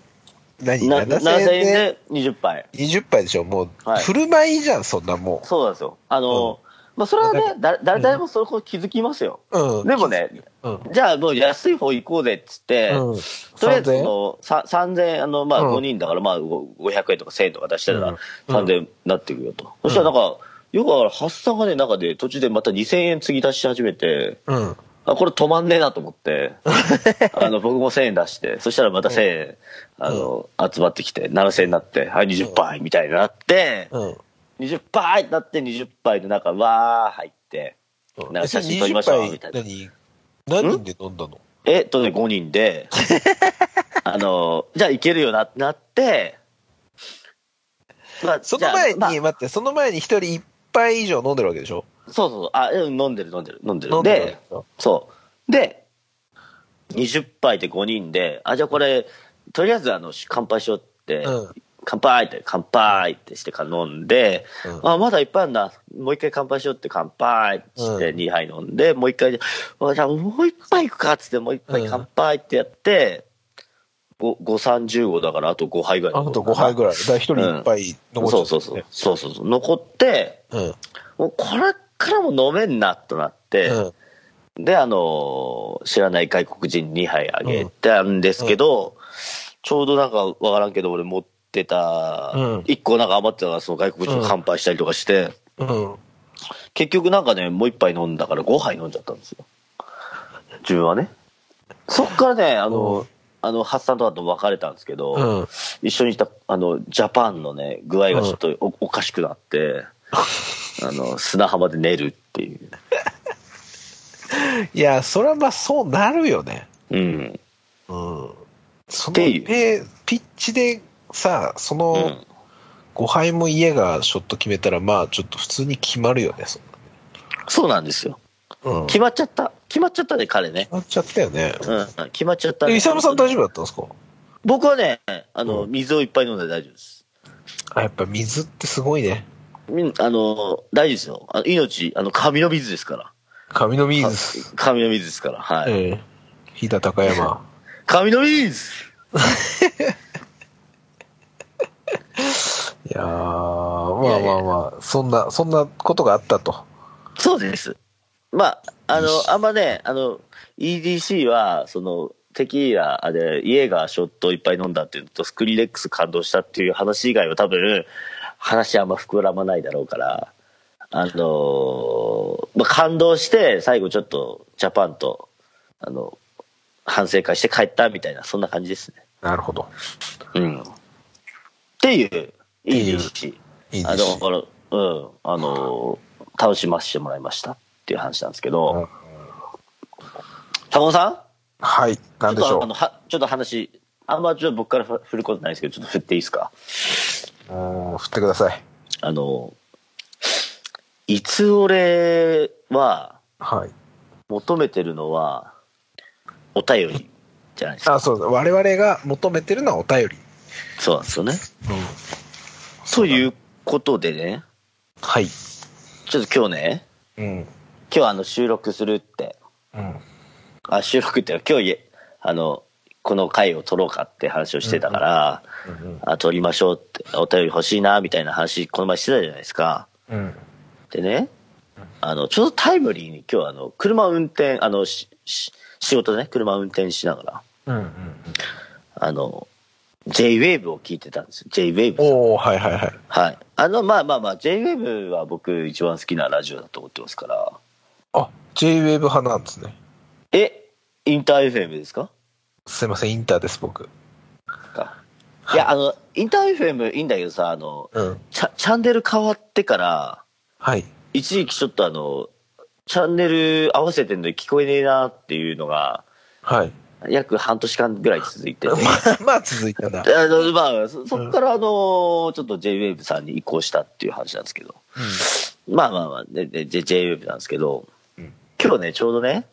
何？な ?7000 7000円で？円で20杯。20杯でしょ？もう、はい振る舞いじゃん、そんなもそうなんですよ。あの、まあ、それはね、だ、だ、誰もそれほど気づきますよ。う。うん。でもね、うん。じゃあもう安い方行こうぜっつって、うん。とりあえず3000円その、さ3000円、あの、まあうん5人だから、まあご500円とか1000円とか出したら、うん3000円になっていくよと。そしたらなんか、よくだから、発散がね、中で途中でまた2000円継ぎ出し始めて、うん。あ、これ止まんねえなと思って、(laughs) あの、僕も1000円出して、そしたらまた1000円、あの、集まってきて、7000円になって、はい、20杯みたいになって、うん。20杯になって20杯の中、わー入って、なん。か写真撮りましょうみたいな。何？何人で飲んだの？えっとね、5人で、(laughs) あの、じゃあいけるよなってなって、まあその前に、じゃあま待って、その前に一人一杯以上飲んでるわけでしょ？あそうそう、あ、うん飲んでる飲んでる飲んでる。でそう。で、20杯で5人で、あ、じゃあこれ、とりあえずあの、乾杯しようって、うん乾杯って、乾杯ってしてから飲んで、うんあ、まだいっぱいあるんだ。もう一回乾杯しようって乾杯ってしてうん2杯飲んで、もう一回、あじゃあもう一杯いくかっつって、もう一杯乾杯ってやって、5、5、35だからあと5杯ぐらいあと5杯ぐらい。だから一人一杯残っちゃそうそうそう。そうそうそう。残って、うん。もうこれからも飲めんなとなって、うん。で、あのー知らない外国人2杯あげたんですけど、ちょうどなんかわからんけど、俺持ってた、うん1個なんか余ってたから、その外国人と乾杯したりとかして、うん。結局なんかね、もう1杯飲んだから5杯飲んじゃったんですよ。自分はね。そっからね、あの、うんあの、ハッサンとかと別れたんですけど、うん。一緒にいた、あの、ジャパンのね、具合がちょっとお,、おかしくなって、あの、砂浜で寝るっていう。(laughs) いや、それはまあそうなるよね。うん。うん。そのっていうで、ピッチでさ、そのうん。5敗も家がショット決めたら、まあちょっと普通に決まるよね。そそうなんですよ。うん。決まっちゃった。決まっちゃったね、彼ね決。まっちゃったよね。うん。決まっちゃった、え、ね。イサムさん大丈夫だったんですか？僕はね、あの、うん水をいっぱい飲んで大丈夫です。あ、やっぱ水ってすごいね。みんあの、大事ですよ。あの命、あの、神の水ですから。神の水。神の水ですから。はい。ええ飛騨高山。(laughs) 神の水 (laughs) いやー、まあまあまあ、そんな、そんなことがあったと。そうです。まあ、あの、あんまね、あの、EDC は、その、テキーラで、家がショットをいっぱい飲んだっていうのと、スクリレックス感動したっていう話以外は多分、話あんま膨らまないだろうから、あのまあ、感動して、最後ちょっと、ジャパンと、あの、反省会して帰ったみたいな、そんな感じですね。なるほど。うん。っていう、いう EDC。いいあの、ですうん、あの、楽しませてもらいましたっていう話なんですけど、坂本さん？はい。なんでしょちょっとあのはちょっと話、あんまちょっと僕から振ることないですけど、ちょっと振っていいですか？う。うん、振ってください。あの、いつ俺ははい。求めてるのは、お便りじゃないですか。あ、そうだ。我々が求めてるのはお便り。そうなんですよね。うん。ということでね、はい。ちょっと今日ね、うん。今日あの収録するって、うん。あ、収録っていうか今日いえ、あの、この回を撮ろうかって話をしてたから、うん。あ、撮りましょうって、お便り欲しいな、みたいな話、この前してたじゃないですか。うん。でね、あの、ちょうどタイムリーに今日あの、車運転、あの、しし仕事でね、車運転しながら、うん。うん。あの、J-Wave を聞いてたんですよ。J-Wave。おおはいはいはい。はい。あの、まあまあまあ、J-Wave は僕一番好きなラジオだと思ってますから。あ、J-Wave 派なんですね。え、インター FM ですか？すいません、インターです、僕。かいや、あの、インター FM いいんだけどさ、あの、うん。チャチャンネル変わってから、はい。一時期ちょっとあの、チャンネル合わせてんのに聞こえねえなっていうのが、はい。約半年間ぐらい続いてて。(laughs) まあ、まあ続いたな。あのまあ、そそっからあの、ちょっと JWAVE さんに移行したっていう話なんですけど。まあまあまあ、でで J- JWAVE なんですけど、うん今日ね、ちょうどね、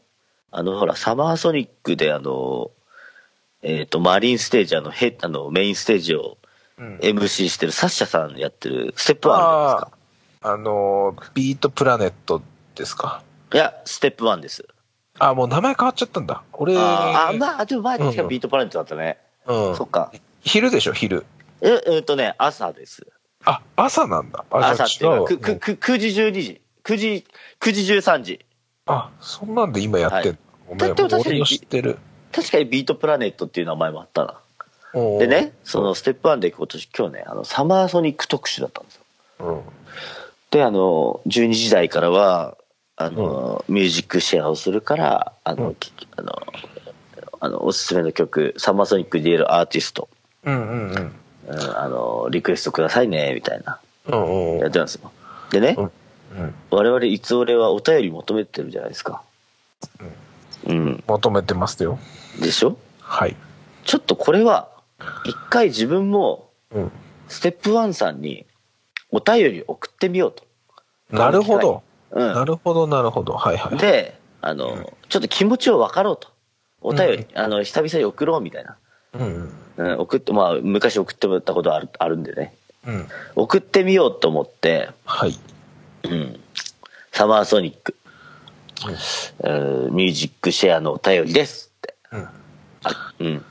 あの、ほら、サマーソニックであの、えっ、と、マリンステージ、あの、ヘあの、メインステージをうん。MC してるサッシャさんやってるステップワンじゃないですか？あのー、ビートプラネットですか？いや、ステップワンです。あ、もう名前変わっちゃったんだ。俺、あーあ、まあ、でも前確かうんビートプラネットだったね。うんそ。っか。昼でしょ、昼。え、えっ、とね、朝です。あ、朝なんだ。あ朝っていうか、く、く、く、9時12時。9時、9時13時。あ、そんなんで今やってんの？ごめん、俺の知ってる。確かにビートプラネットっていう名前もあったな。でね、そのステップワンで今年、今日ね、あの、サマーソニック特集だったんですよ。うん。で、あの、12時台からは、あの、ミュージックシェアをするから、あの、うんきあの、あの、おすすめの曲、サマーソニックで言えるアーティスト、うんうんうん。うん、あの、リクエストくださいね、みたいな、うんうんやってたんですよ。でね、うんうん。我々、いつ俺はお便り求めてるじゃないですか。うん。求めてますよ。でしょ？はい。ちょっとこれは、一回自分も、うん。ステップワンさんにお便り送ってみようと。なるほど。う。なんるほど、なるほど。はいはい。で、あの、ちょっと気持ちを分かろうと。お便り、あの、久々に送ろうみたいな。うんうん、送って、まあ、昔送ってもらったことある、あるんでね。うん。うん。送ってみようと思って、はい。うん。サマーソニック、えーミュージックシェアのお便りです。うん。あうん。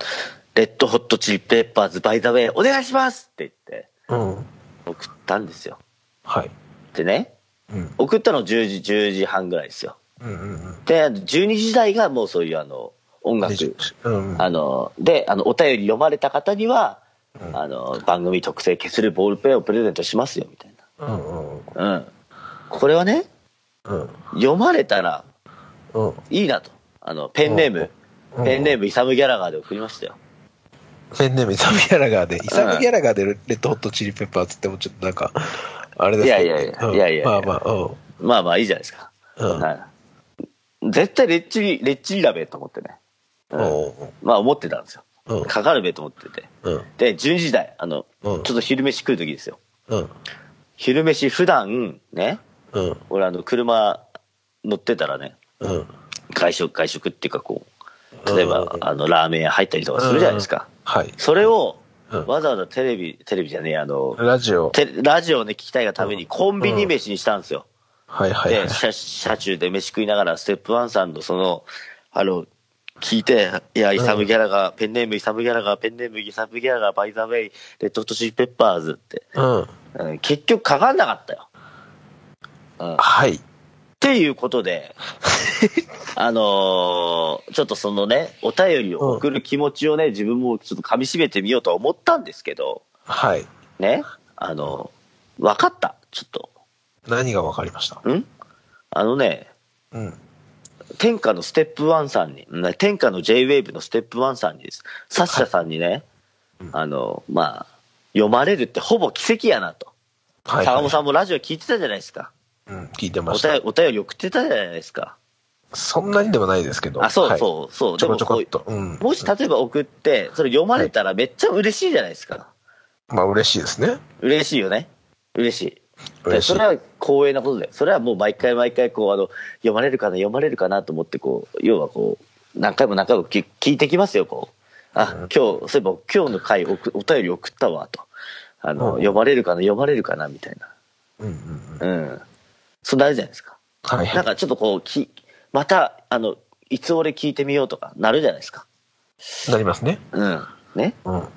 レッドホットチリペッパーズバイザウェイお願いしますって言ってうん。送ったんですよ。はい。でね、うん。送ったの10時、10時半ぐらいですよ。うんうんうん。で、12時台がもうそういうあの、音楽、うん。あの、で、あの、お便り読まれた方には、うんあの、番組特製消せるボールペンをプレゼントしますよ、みたいうんうんな。うん。これはね、うん。読まれたらうん。いいなと。あの、ペンネーム、うんペンネームイサム・ギャラガーで送りましたよ。ペンネームイサム・ギャラガーで、イサム・ギャラガーでレッドホットチリペッパーつってもちょっとなんか、あれですね。いやいやいやうんいやいやまあまあ、うん。まあまあいいじゃないですか。うんはい。絶対レッチリ、レッチリだべと思ってね。うんまあ思ってたんですよ。うん。かかるべと思ってて。うん。で、12時台、あの、うんちょっと昼飯食う時ですよ。うん。昼飯普段、ね、うん。俺あの、車乗ってたらね、うん。外食、外食っていうかこう、例えば、うんあの、ラーメン屋入ったりとかするじゃないですか。はい。それを、うんわざわざテレビ、テレビじゃねえ、あの、ラジオ。テラジオをね、聞きたいがためにコンビニ飯にしたんですよ。はいはいはいで、。車車中で飯食いながら、ステップワンさんのその、あの、聞いて、いや、イサム・ギャラが、ペンネームイサム・ギャラが、ペンネームイサム・ギャラが、バイザ・ウェイ、レッド・ホット・チリ・ペッパーズって、うん。うん結局かかんなかったよ。うん、っはい。ていうことで、(laughs) あのーちょっとそのね、お便りを送る気持ちをね、自分もちょっと噛み締めてみようとは思ったんですけど、はい。ね、あの、分かった、ちょっと。何が分かりました？ん？あのね、うん。天下のステップワンさんに、ね天下の JWAVE のステップワンさんにです。サッシャさんにね、うんあの、まあ、読まれるってほぼ奇跡やなと。はい、坂本さんもラジオ聞いてたじゃないですか。うん、聞いてまおした。便りお便り送ってたじゃないですか。そんなにでもないですけど。あ、そうはいそう、そう。ちょこちょこっと。うん。もし例えば送って、それ読まれたらめっちゃ嬉しいじゃないですか。まあ嬉しいですね。嬉しいよね。嬉しい。嬉しいそれは光栄なことだよ。それはもう毎回毎回こう、あの、読まれるかな、読まれるかなと思って、こう、要はこう、何回も何回も聞聞いてきますよ、こう。あ、今日、そういえば今日の回おくお便り送ったわ、と。あの、うん読まれるかな、読まれるかな、みたいな。うんうんうん。うん。そうなるじゃないですか。はいはい。なんかちょっとこう、き、また、あの、いつ俺聞いてみようとか、なるじゃないですか。なりますね。うん。ね。うん。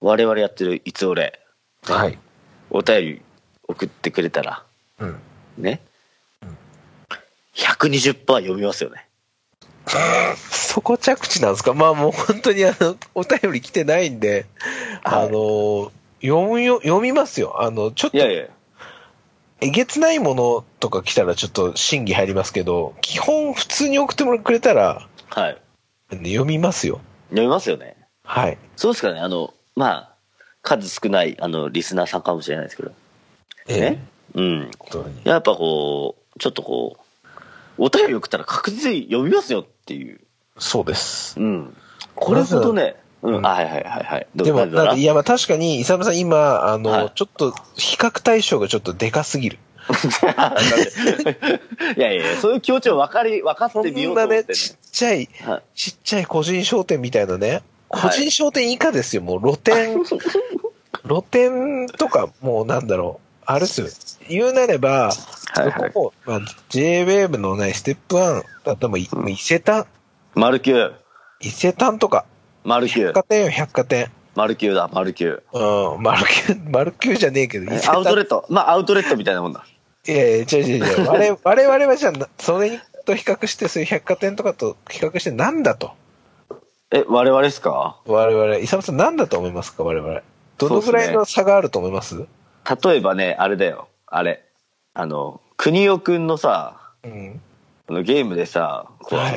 我々やってるいつ俺、はい。お便り送ってくれたら、うん。ね。120%読みますよね。(laughs) そこ着地なんですか？まあもう本当にあの、お便り来てないんで、はいあの、読むよ、読みますよ。あの、ちょっといやいや。えげつないものとか来たらちょっと審議入りますけど、基本普通に送ってもくれたら、はい。読みますよ。読みますよね。はい。そうですかね。あの、まあ、数少ない、あの、リスナーさんかもしれないですけど。ね？うん。やっぱこう、ちょっとこう、お便り送ったら確実に読みますよっていう。そうです。うん。これほどね、ううん。はいはいはいはい。どでも、なんかいや、まあ確かに、イサムさん今、あの、はい。ちょっと、比較対象がちょっとでかすぎる。(laughs) (laughs) いやいや、そういう気持ちを分かり、分かっそてみよんなね、うと思ってね。ちっちゃい、はい。ちっちゃい個人商店みたいなね、はい。個人商店以下ですよ、もう。露店、(laughs) 露店とか、もうなんだろう、あれですよ、言うなれば、はいはい。どこも、まあ、JWAVE のね、ステップ1だったらも伊勢丹、マルキュー。伊勢丹とか、マルキュー。百貨店よ、百貨店。マルキューだ、マルキュー。うん、マルキュー、マルキューじゃねえけど、アウトレ丹。ット。まあ、アウトレットみたいなもんだ。いやいや、違う違う違う。(laughs) 我々我々はじゃあ、それと比較して、そういう百貨店とかと比較してなんだと。え、我々ですか？我々、イサムさん何だと思いますか？我々。どのぐらいの差があると思います？例えばね、あれだよ。あれ。あの、国尾くんのさ、うん。あのゲームでさ、こう、はい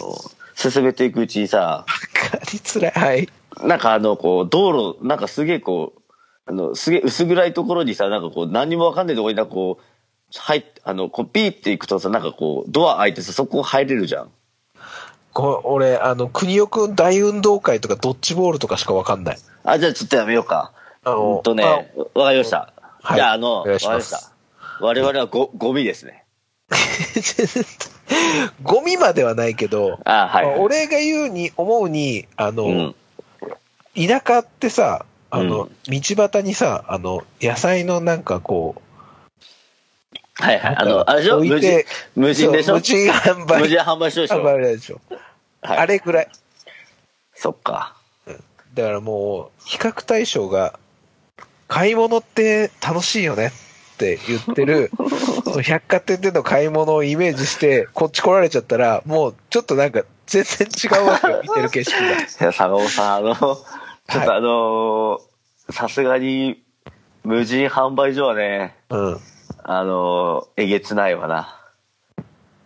進めていくうちにさ、わかりづらい。はい。なんかあの、こう、道路、なんかすげえこう、あの、すげえ薄暗いところにさ、なんかこう、何にもわかんないところになんかこう、入っあの、こう、ピーって行くとさ、なんかこう、ドア開いてさ、そこ入れるじゃん。こ俺、あの、国尾くん大運動会とかドッジボールとかしかわかんない。あ、じゃあちょっとやめようか。あのうんとね、わかりました。はいじゃあ、あの、わかりますした。我々はご、ゴミですね。(laughs) (laughs) ゴミまではないけど、あはい、はい。俺が言うに、思うに、あの、うん。田舎ってさ、あの、うん道端にさ、あの、野菜のなんかこう、はいはい。あの、あれでしょ？無人無人でしょ？無人販売。無人販売所でしょ？販売でしょ。はいあれぐらい。そっか。だからもう、比較対象が、買い物って楽しいよねって言ってる、そ (laughs) の百貨店での買い物をイメージして、こっち来られちゃったら、もうちょっとなんか全然違うわけよ、(laughs) 見てる景色が。いや、坂本さん、あの、ちょっとあのーさすがに、無人販売所はね、うん。あのーえげつないわな。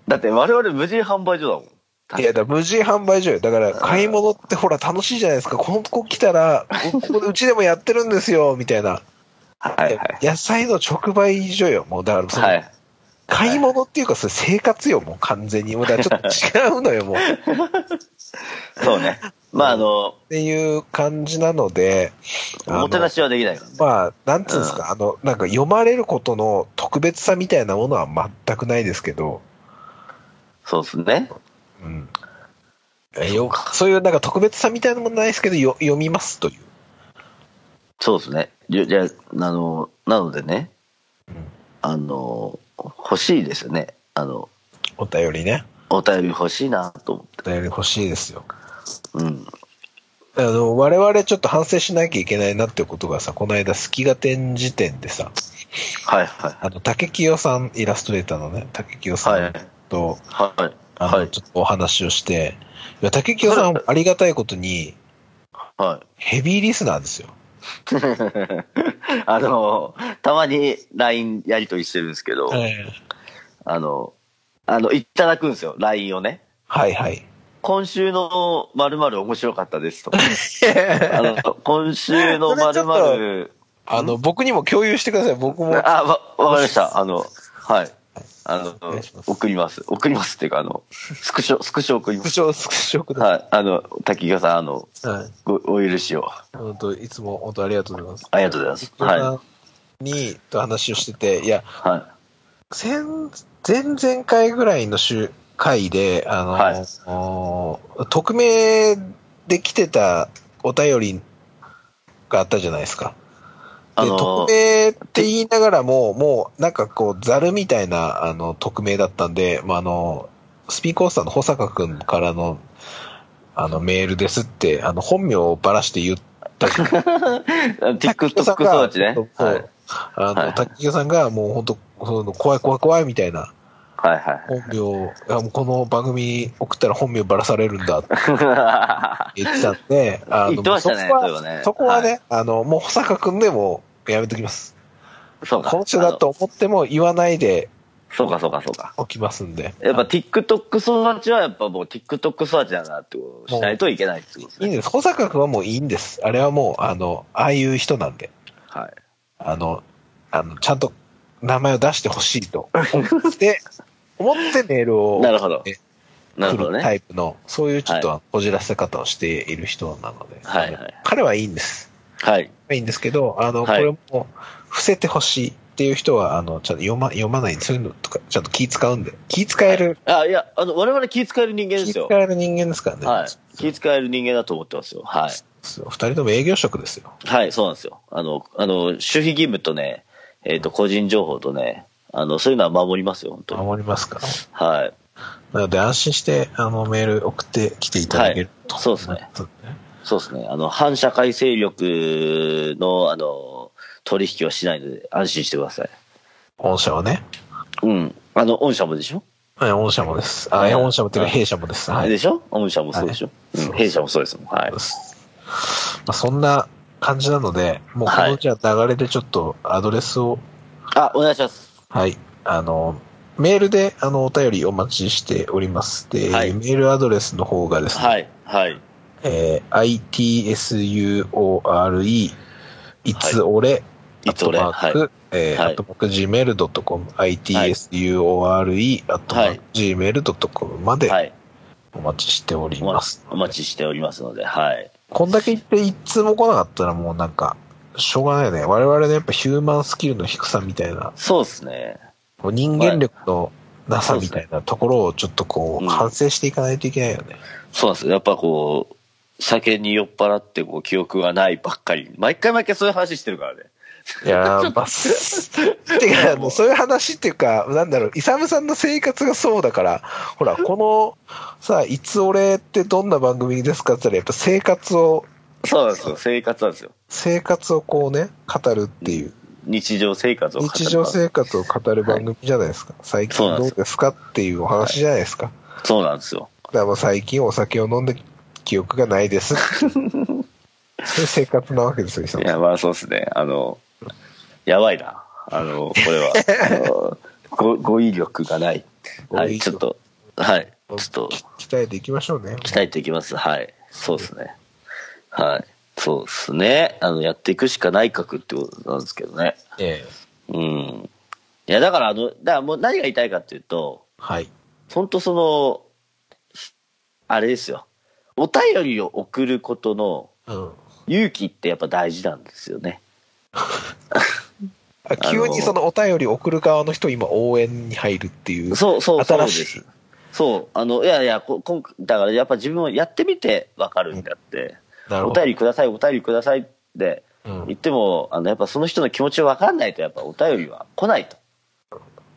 だって我々無人販売所だもん。いや、だ無人販売所よ。だから、買い物ってほら楽しいじゃないですか。この子来たら、ここでうちでもやってるんですよ、みたいな。はいはい。野菜の直売所よ。もう、だからその、はい。買い物っていうか、それ生活よ、もう完全に。もうだちょっと違うのよ、もう。っ (laughs) そうね。まああの、ていう感じなので、おもてなしはできないからね。まあ、なんつうんですか、あの、なんか読まれることの特別さみたいなものは全くないですけど、そうですね。うん。えよそういうなんか特別さみたいなものないですけど、よ読みますという。そうですね。じゃ、あ、あの、なのでね、うんあの、欲しいですよね。あの、お便りね。お便り欲しいなと思って。お便り欲しいですよ。うん。あの、我々ちょっと反省しなきゃいけないなってことがさ、この間、隙が展示展でさ、はいはい。あの、竹清さん、イラストレーターのね、竹清さんと、はい。あの、はい。ちょっとお話をして、いや、竹清さん、ありがたいことに、はい。ヘビーリスナーですよ。(laughs) あの、たまに LINE やりとりしてるんですけど、えあの、あの、いただくんですよ、LINE をね。はいはい。今週の〇〇面白かったですとか。(laughs) 今週の〇〇あの、僕にも共有してください。僕も、あ、わ、わかりました。あの、はい。あの送ります。送りますっていうかあの (laughs) スクショスクショ送ります。スクショ、スクショくださはい。あの滝川さんあのい。はい。ごお許しを。本当いつも本当ありがとうございます。ありがとうございます。はい。に、と話をしてて、いや、は前、前々回ぐらいの週、回で、あの、はい。お匿名で来てたお便りがあったじゃないですか。で、匿名って言いながらも、もう、なんかこう、ザルみたいな、あの、匿名だったんで、まあ、あの、スピーコースターの保坂くんからの、あの、メールですって、あの、本名をばらして言ったじゃ (laughs) ん。い TikTok 育ちねはい。あの、はい。さんがもう本当その怖い怖い怖いみたいなはいはい本名を、いやもうこの番組送ったら本名ばらされるんだって (laughs) 言ってたんで、あ言ってましたねそこはねそこはね、あの、もう保坂くんでもやめときます。そうかこの人だと思っても言わないでそうかそうかそうかおきますんで。やっぱ TikTok 育ちはやっぱもう TikTok 育ちだなってことをしないといけないってことですね。いいんです。保坂くんはもういいんです。あれはもう、あの、ああいう人なんで。はい。あの、あの、ちゃんと名前を出してほしいと思って、(laughs) 思ってメールをなるほどえ。なるほど来るタね。イプの、そういうちょっとこじらせ方をしている人なので、はいはい彼はいいんです。はい。いいんですけど、あの、はいこれも伏せてほしいっていう人は、あの、ちゃんと読ま、読まないそういうのとか、ちゃんと気使うんで、気使える、あ、いや、あの、我々気遣える人間で気すよ使。える人間ですからね。はい。気遣える人間だと思ってますよ。はい。そう二人とも営業職ですよ。はい、そうなんですよ。あの、あの、守秘義務とね、えっ、と、個人情報とね、あの、そういうのは守りますよ、本当に。守りますか？ら。はい。なので安心して、あの、メール送ってきていただけると、はいそうですねそうですね。あの、反社会勢力の、あの、取引はしないので、安心してください。御社はね。うん。あの、御社もでしょ？はい、御社もです。あ、はい御社もっていうか弊社もです。はい。でしょ？御社もそうでしょ、はいうん、弊社もそうですもん。はいまあ、そんな感じなので、もうこはいのじゃあ流れでちょっとアドレスを、あ、お願いします。はい、あの、メールであのお便りお待ちしております。で、はいメールアドレスの方がですね、はい。はい。えー itsure いつ俺、いつ俺アットマーク、はいえーはいアットマーク gmail.com、itsure アットマーク gmail.com まではい。お待ちしております。お待ちしておりますので、はい。こんだけ言って一通も来なかったらもうなんか、しょうがないよね。我々のやっぱヒューマンスキルの低さみたいな、そうですね。人間力のなさみたいなところをちょっとこう、うん反省していかないといけないよね。そうなんですよ。やっぱこう、酒に酔っ払ってこう記憶がないばっかり。毎回毎回そういう話してるからね。いやー、(laughs) まあ、てか、あの、そういう話っていうか、なんだろう、イサムさんの生活がそうだから、ほら、この、さ、いつ俺ってどんな番組ですかって言ったら、やっぱ生活を、そうなんですよ。生活なんですよ。生活をこうね、語るっていう、日常生活を語る日常生活を語る番組じゃないですか。最近どうですかっていうお話じゃないですか。そうなんですよ。だから最近お酒を飲んで記憶がないです。(laughs) そういう生活なわけですよ。いや、まあそうですね。あの、やばいな。あの、これは。あのご語彙力がない。はい、ちょっと、はい。ちょっと、鍛えていきましょうね。鍛えていきます。はい。そうですね。はい。そうですね。あの、やっていくしかないかくってことなんですけどね。ええ。うん。いや、だから、あの、だからもう何が言いたいかっていうと、はい。本当その、あれですよ。お便りを送ることのうん。勇気ってやっぱ大事なんですよね。(laughs) あ急にそのお便り送る側の人今応援に入るっていう。そうそうそうで新しいす。そう。あの、いやいや、ここんだからやっぱ自分をやってみてわかるんだって、お。便りください、お便りくださいってうん言っても、あの、やっぱその人の気持ちをわかんないと、やっぱお便りは来ないと。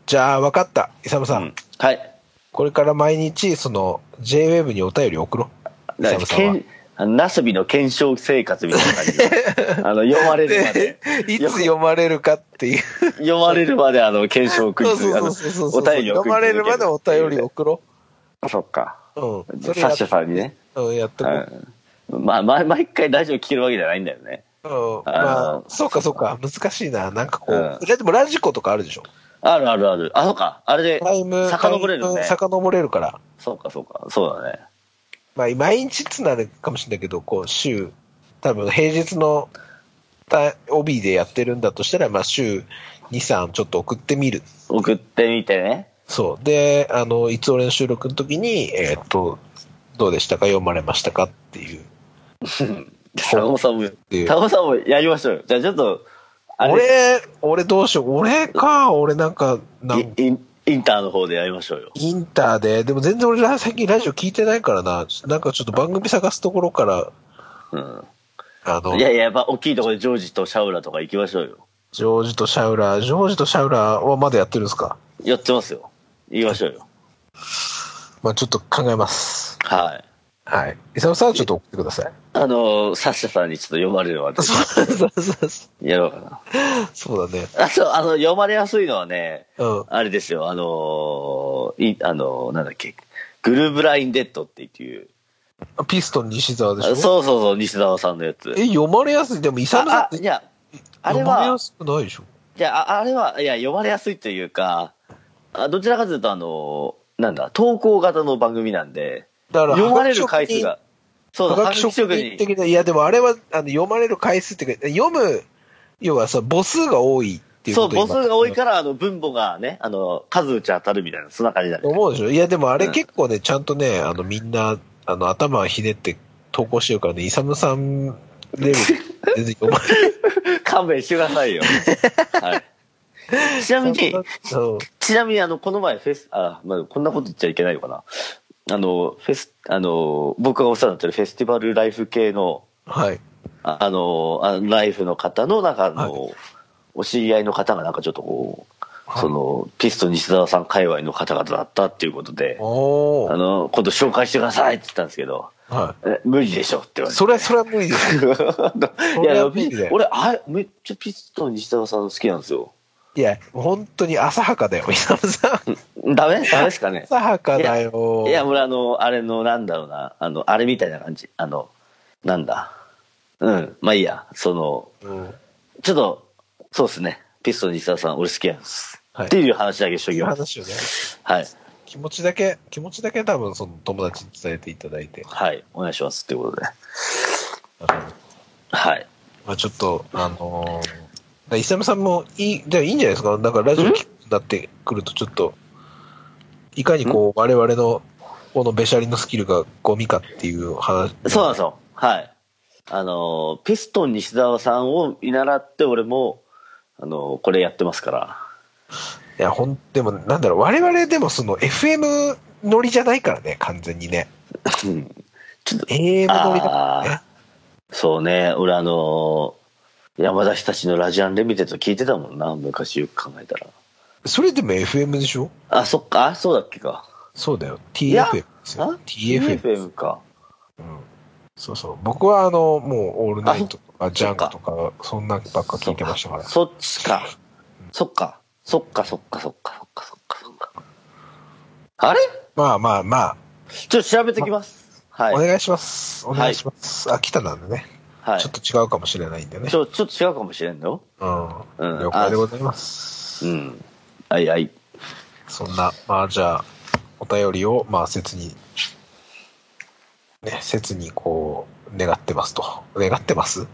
じゃあ、分かった。イサムさん。うんはい。これから毎日、その、JWAVE にお便り送ろう。イだからサムさんはけんあの検証生活みたいな感じで、(laughs) あの、読まれるまでで、(laughs) いつ読まれるかっていう。読まれるまであの、検証を送りそう続けそうそうそうそう。あのお便り読まれるまでお便りを。送ろあそっか。う。うん。サッシャさんにね。うん、やってこう。うんまあ、ま毎回ラジオ聞けるわけじゃないんだよね。うん。あまあの、そうかそうか。難しいな。なんかこう。でもラジコとかあるでしょ？あるあるある。あ、そうか。あれでタイム、遡れるね。遡れるから。そうか、そうか。そうだね。まあ、毎日つなるかもしれないけど、こう、週、多分平日のた帯でやってるんだとしたら、まあ、週2、3ちょっと送ってみる。送ってみてね。そう。で、あの、いつ俺の収録の時に、えーっと、どうでしたか？読まれましたか？っていう。タコさんも、タコさんもやりましょうよ。じゃあちょっと、俺、俺どうしよう。俺か、俺なんか、なんイインインターの方でやりましょうよ。インターで、でも全然俺ら最近ラジオ聞いてないからな。なんかちょっと番組探すところから、うん。あのい、やいや、やっぱ大きいところでジョージとシャウラとか行きましょうよ。ジョージとシャウラー、ジョージとシャウラーはまだやってるんですか？やってますよ。行きましょうよ。まあちょっと考えます。はい。はい。イサムさんはちょっと送ってください。あの、サッシャさんにちょっと読まれるわけ。(laughs) そうそうそうそやろうかな。う。そうだね。あと、あの、読まれやすいのはね、うん。あれですよ、あのー、い、あのー、なんだっけ、グルーブラインデッドっていう、ピストン西澤でしょ？あそうそうそう、西澤さんのやつ。え、読まれやすい。でも、イサムさんいや、あれは、読まれやすくないでしょ？いや、ああれは、いや、読まれやすいというか、あどちらかというと、あのー、なんだ、投稿型の番組なんで、だから、読まれる回数が、そうだ、はがき職人的な、いや、でもあれは、あの、読まれる回数っていうか、読む、要はさ、母数が多いっていうそう、こと母数が多いら。から、あの、分母がね、あの、数打ち当たるみたいな、そんな感じだね。思うでしょ？いや、でもあれうん結構ね、ちゃんとね、あの、みんな、あの、頭ひねって投稿してるからね、イサムさんレベルで全然読まれる。(laughs) 勘弁してくださいよ。(laughs) はい。ちなみに、うんちなみに、あの、この前フェス、あ、まあ、こんなこと言っちゃいけないのかな。あの、フェス、あの、僕がお世話になってるフェスティバルライフ系の、はい。ああの、あライフの方の、なんかあの、はお知り合いの方がなんかちょっとこう、はいその、ピスト西澤さん界隈の方々だったっていうことで。あの、今度紹介してくださいって言ったんですけど、はえ無理でしょって言わい。れて。それは、それは無理です。(laughs) いれや、俺、あめっちゃピストン西澤さん好きなんですよ。いや、本当に浅はかだよ、イサムさん。ダメ？ダメですかね？浅はかだよ。いや、俺あの、あれの、なんだろうな、あの、あれみたいな感じ。あの、なんだ？うん、まあいいや、その、うん。ちょっと、そうですね。ピストン西澤さん、俺好きなんです。はいっていう話だけしときます。ね、はい。気持ちだけ、気持ちだけ多分その友達に伝えていただいて。はい。お願いします。ということで。はい。まあちょっと、あのー、だイサムさんもいい、じゃあいいんじゃないですか？だからラジオ聞くなってくるとちょっと、いかにこう、我々の、このべしゃりのスキルがゴミかっていう話。そうなんですよ。はい。あの、ピストン西澤さんを見習って、俺も、あの、これやってますから。いや、ほん、でもなんだろう、我々でもその FM 乗りじゃないからね、完全にね。うん。ちょっと、AM 乗りだからね。そうね。俺あの、山田日立のラジアンレミテッド聞いてたもんな。昔よく考えたら。それでも FM でしょ？あ、そっか。あ、そうだっけか。そうだよ。や TFM ですよあ？TFM。TFM か。うんそうそう。僕はあの、もう、オールナイトとか、そジャンクとか、そんなばっか聞いてましたから。そっちか。そっか。そっか、そっか、そっか、そっか、そっか、そっか。あれ？まあまあまあ、ちょっと調べてきます。はい。お願いします。お願いします。あ、来たなんでね。はい。ちょっと違うかもしれないんでねち。ょ、ちょっと違うかもしれんのうん。うん了解でございます。うん。はいはい。そんな、まあじゃあ、お便りを、まあ切に、ね、切にこう、願ってますと。願ってます？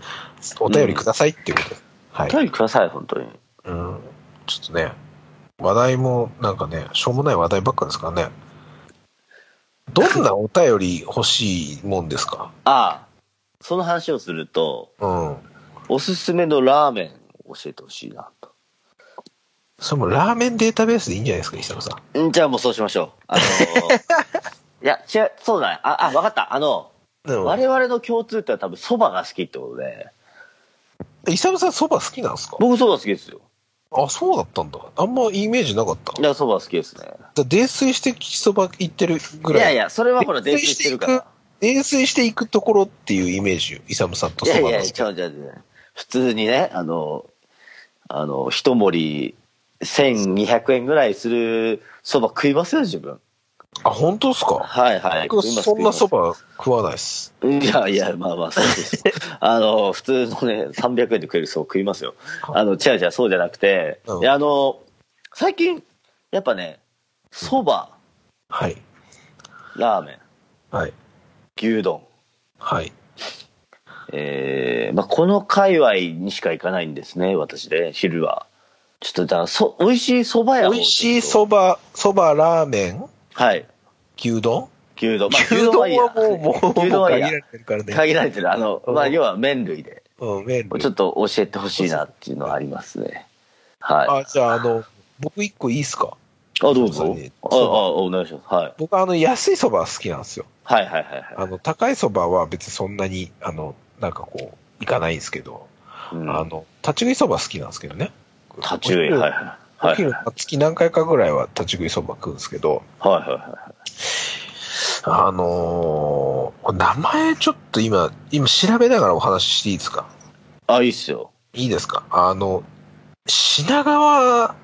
お便りくださいっていうことで。はい。お便りください、本当に。うん。ちょっとね、話題もなんかね、しょうもない話題ばっかですからね。どんなお便り欲しいもんですか？ああ、その話をすると、うん。おすすめのラーメンを教えてほしいなと。それもラーメンデータベースでいいんじゃないですか、石野さん。んじゃあもうそうしましょう。あのー (laughs) いや、違う、そうだね。あ、あ、わかった。あの、うん我々の共通点は多分蕎麦が好きってことで、イサムさん蕎麦好きなんですか？僕蕎麦好きですよ。あ、そうだったんだ。あんまイメージなかった。いや、蕎麦好きですね。だ泥酔してきそば行ってるぐらい。いやいや、それはほら、泥酔してるから。泥酔していくところっていうイメージよ。イサムさんといやいや、そばの。ちょ、ちょ、ちょ、普通にね、あの、あの、一盛り1200円ぐらいする蕎麦食いますよ、自分。あ、本当ですか？はいはい。僕そんな食い蕎麦食わないです。いやいや、まあまあ、そうです。(laughs) あの、普通のね、300円で食える蕎麦食いますよ。あの、違う違う、そうじゃなくて、うんいや、あの、最近、やっぱね、蕎麦、はい。ラーメン、はい。牛丼、はい。えー、まあ、この界隈にしか行かないんですね、私で、昼は。ちょっとじゃあ、そ、美味しい蕎麦屋を美味しい蕎麦、蕎麦、ラーメン、はい。牛丼？牛丼。まあ牛丼はもう、もう、牛丼は限られてるからね。限られてる。あの、まあ、うん要は麺類で。うん、麺類ちょっと教えてほしいなっていうのはありますね。はい。あ、じゃあ、あの、僕一個いいっすか？あ、どうぞ。あ、あ、お願いします。はい。僕あの、安い蕎麦は好きなんですよ。はいはいはいはい。あの、高い蕎麦は別にそんなに、あの、なんかこう、いかないんですけど、うんあの、立ち食い蕎麦好きなんですけどね。立ち食い、はいはい。はいお昼、月何回かぐらいは立ち食い蕎麦食うんですけど、はいはいはあのー、名前ちょっと今、今調べながらお話ししていいですか？い。あ、いいっすよ。いいですか？あの、品川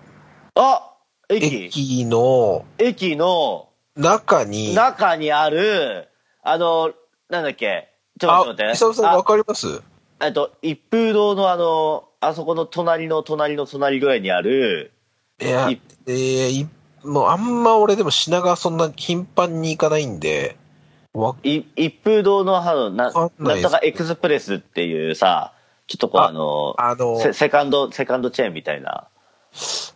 あ駅駅の駅の中に、中にある、あの、なんだっけ？ちょっと待って。久々わかります？あえっと、一風堂のあの、あそこの隣の隣の隣ぐらいにある、いや、いえーいもうあんま俺でも品川そんな頻繁に行かないんで、わい一風堂の、あの、な、なんとかエクスプレスっていうさ、ちょっとこうああの、あの、セセカンド、セカンドチェーンみたいな。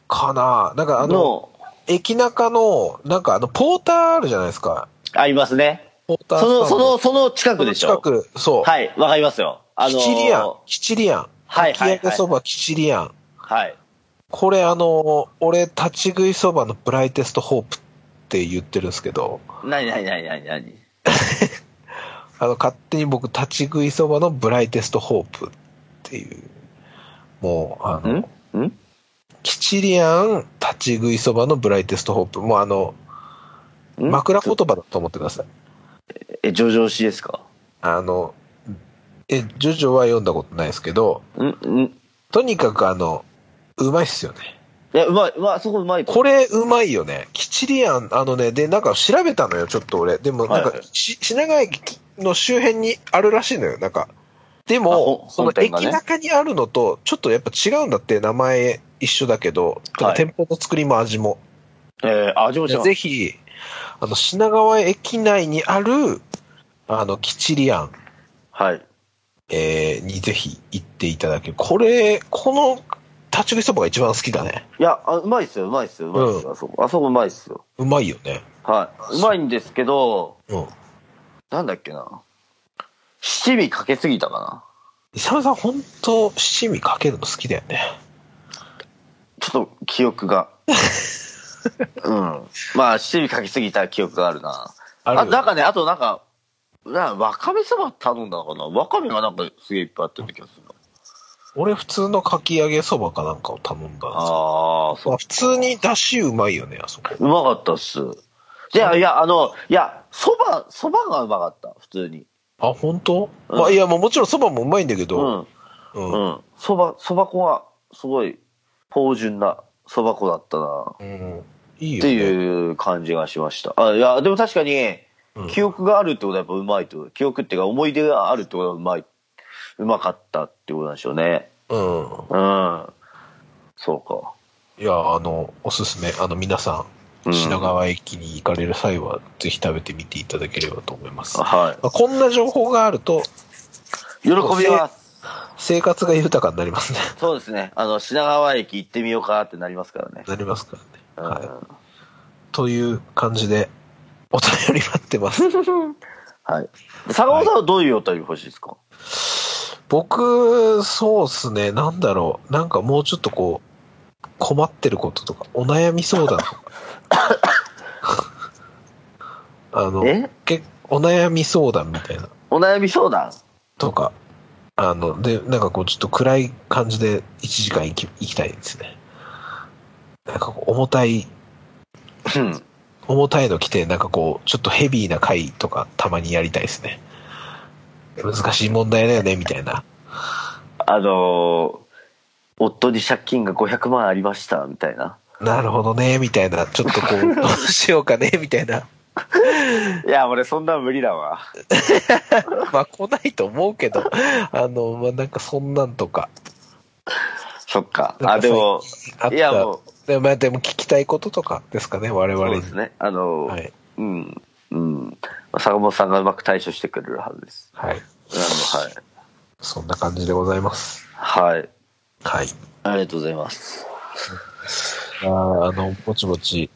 かな。なんかあの、の、駅中の、なんかあの、ポーターあるじゃないですか。ありますね。ポーターその、その、その近くでしょ？近く、そう。はい、わかりますよ。あのーキチリアン、キチリアン。はいかき揚げそばキチリアン。はい。これあの、俺、立ち食いそばのブライテストホープって言ってるんですけど、なになになになになにあの、勝手に僕、立ち食いそばのブライテストホープっていう、もう、あの、ん？ん？キチリアン、立ち食いそばのブライテストホープ。もうあの、ん？枕言葉だと思ってください。え、上々しですか？あの、え、ジョジョは読んだことないですけど、んんとにかくあの、うまいっすよね。いや、うまい、うまい、そこうまいと。これうまいよね。キチリアン、あのね、で、なんか調べたのよ、ちょっと俺。でも、なんか、はいはいし品川駅の周辺にあるらしいのよ、なんか。であもほ、その駅中にあるのと、ちょっとやっぱ違うんだって、名前一緒だけど、はい店舗の作りも味も。えー、あ、上々。ぜひ、あの、品川駅内にある、あの、キチリアン、はい。えーにぜひ行っていただける。これ、この立ち食いそばが一番好きだね。いや、あうまいっすよ、うまいっすよ、うまいっすよ。あそこ、あそこうまいっすよ。うまいよね。はい。うまいんですけど、うん。なんだっけな。七味かけすぎたかな。イサムさん、本当七味かけるの好きだよね。ちょっと記憶が。(laughs) うん。まあ、七味かけすぎた記憶があるな。あ、あなんかね、あとなんか、なわかめそば頼んだのかなわかめがなんかすげえいっぱいあってた気がするな。俺、普通のかき揚げそばかなんかを頼んだ。ああ、そうまあ、。普通に出汁うまいよね、あそこ。うまかったっす。いや、いや、あの、いや、そば、そばがうまかった、普通に。あ、本当、うんまあ、いや、もうもちろんそばもうまいんだけうど、ん。うん。うん。そば、そば粉が、すごい、芳醇なそば粉だったな。うん。いいよ、ってね。いう感じがしました。あ、いや、でも確かに、うん記憶があるってことはやっぱうまいと。記憶っていうか思い出があるってことはうまい。うまかったってことなんでしょうね。うん。うん。そうか。いや、あの、おすすめ。あの、皆さ、うんん品川駅に行かれる際は、ぜひ食べてみていただければと思います。まはあ、こんな情報があると、い。喜びます。生活が豊かになりますね。そうですね。あの、品川駅行ってみようかってなりますからね。なりますからね。はい。うんという感じで、お便り待ってます。(laughs) はい。坂本さんはどういうお便り欲しいですか、僕、そうっすね、なんだろう。なんかもうちょっとこう、困ってることとか、お悩み相談とか。(laughs) あの、え？けお悩み相談みたいな。お悩み相談？とか、あの、で、なんかこう、ちょっと暗い感じで1時間行き行きたいですね。なんかこう、重たい、うん。重たいの来て、なんかこう、ちょっとヘビーな回とか、たまにやりたいですね。難しい問題だよね、みたいな。あのー夫に借金が500万ありました、みたいな。なるほどね、みたいな。ちょっとこう、(laughs) どうしようかね、みたいな。いや、俺そんな無理だわ。(laughs) まあ、来ないと思うけど、あの、まあ、なんかそんなんとか。そっか。あ、でも、あったいやもでも、まあ、でも聞きたいこととかですかね、我う、々に。そうですね。あのーはい。うん。うん。坂本さんがうまく対処してくれるはずです。はい。あの、はい。そんな感じでございます。はい。はい。ありがとうございます。あーあの、ぼちぼち、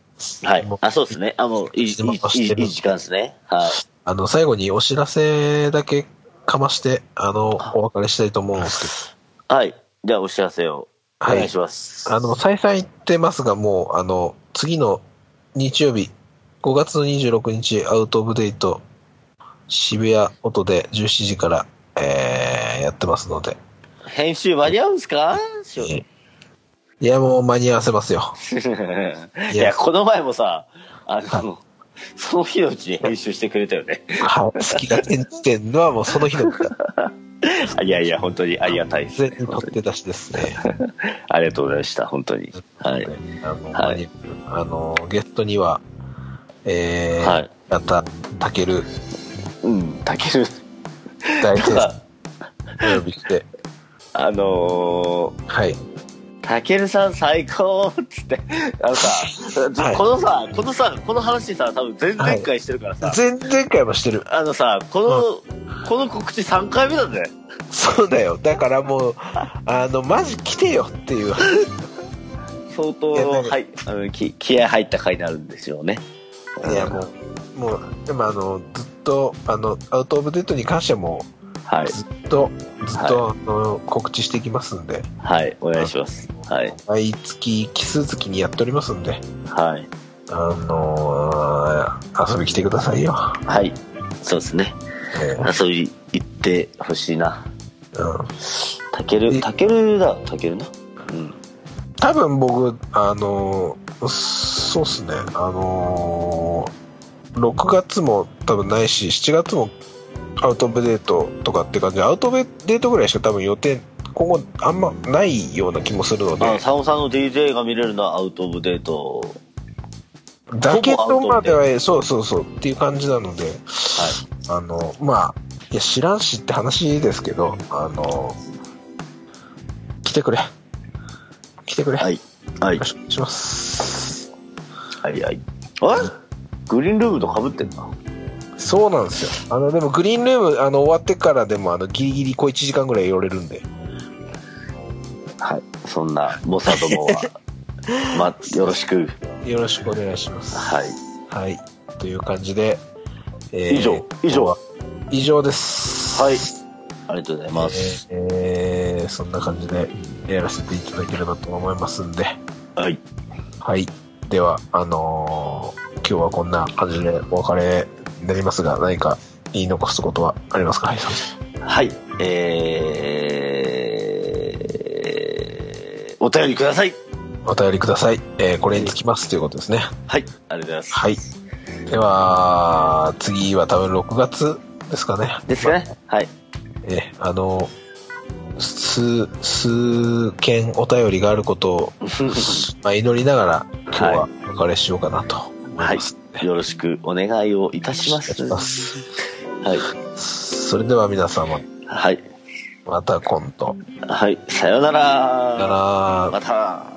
はい。あ、そうですね。あ、もう、いい、いい、いいいい時間ですね。はい。あの、最後にお知らせだけかまして、あの、お別れしたいと思うんですけはい。じゃあ、お知らせをおはい願いします。ど、あの、再三言ってますが、もう、あの、次の日曜日、5月の26日、アウトオブデート、渋谷音で17時から、えー、やってますので、編集間に合うんすか？えいや、もう間に合わせますよ。(laughs) いや、この前もさ、あの、その日のうちに編集してくれたよね。はい。好きが点じてんのはもうその日のうちだ。あ (laughs) いやいや、本当にありがたいです全ね。然取って出しですね。(laughs) ありがとうございました、本当に。はい。あの、はいあのゲストには、えー、はいた、たける、うん、たける。大先生お呼びして、あのー、はい。たけるさん最高っつって、あのさ、(laughs) はいこのさ、このさ、この話さ、多分前々回してるからさ、前々回もしてる。あのさ、この、この告知3回目だぜ。そうだよ。だからもう、あの、マジ来てよっていう。相当、はい、あの気気合入った回になるんですよね。いや、もう、もう、でもあの、ずっと、あの、アウトオブデートに関しても、はい。ずっと、ずっと、あの、告知していきますんで、はい、お願いします。はい。毎月、奇数月にやっておりますんで、はい。あのー遊び来てくださいよ。はい。そうですね。えー遊び行ってほしいな。うんたける、えたけるだ、たけるな。うん。多分僕、あのーそうっすね、あのー6月も多分ないし、7月もアウトデートとかって感じで、アウトデートぐらいしか多分予定、今後あんまないような気もするのあ、で、サオさんの DJ が見れるのはアウトオブデート。だけどまでは、そうそうそうっていう感じなので、はい。あの、まあ、いや、知らんしって話ですけど、あの、来てくれ。来てくれ。。はいい。はい。しくお願いします。はい。はい。あれ？グリーンルームと被ってんな。そうなんですよ。あの、でもグリーンルーム、あの、終わってからでも、あの、ギリギリ小1時間ぐらい寄れるんで。はい。そんな、モサどもは、(laughs) ま、よろしく。よろしくお願いします。はい。はい。という感じで、え以上以上は？以上です。はい。ありがとうございます。えーえーそんな感じでやらせていただければと思いますんで。はい。はい。では、あのー今日はこんな感じでお別れになりますが、何か言い残すことはありますか、はい。えー、お便りください。お便りください。えーこれにつきますということですね。はい。ありがとうございます。はい。では、次は多分6月ですかね。ですかね。はい。えーあの、数、数件お便りがあることを、(laughs) まあ、祈りながら、今日はお別れしようかなと思います。(laughs) よろしくお願いをいたします。はい。それでは皆様、はい。また今度。はい。さよなら。さよなら。また。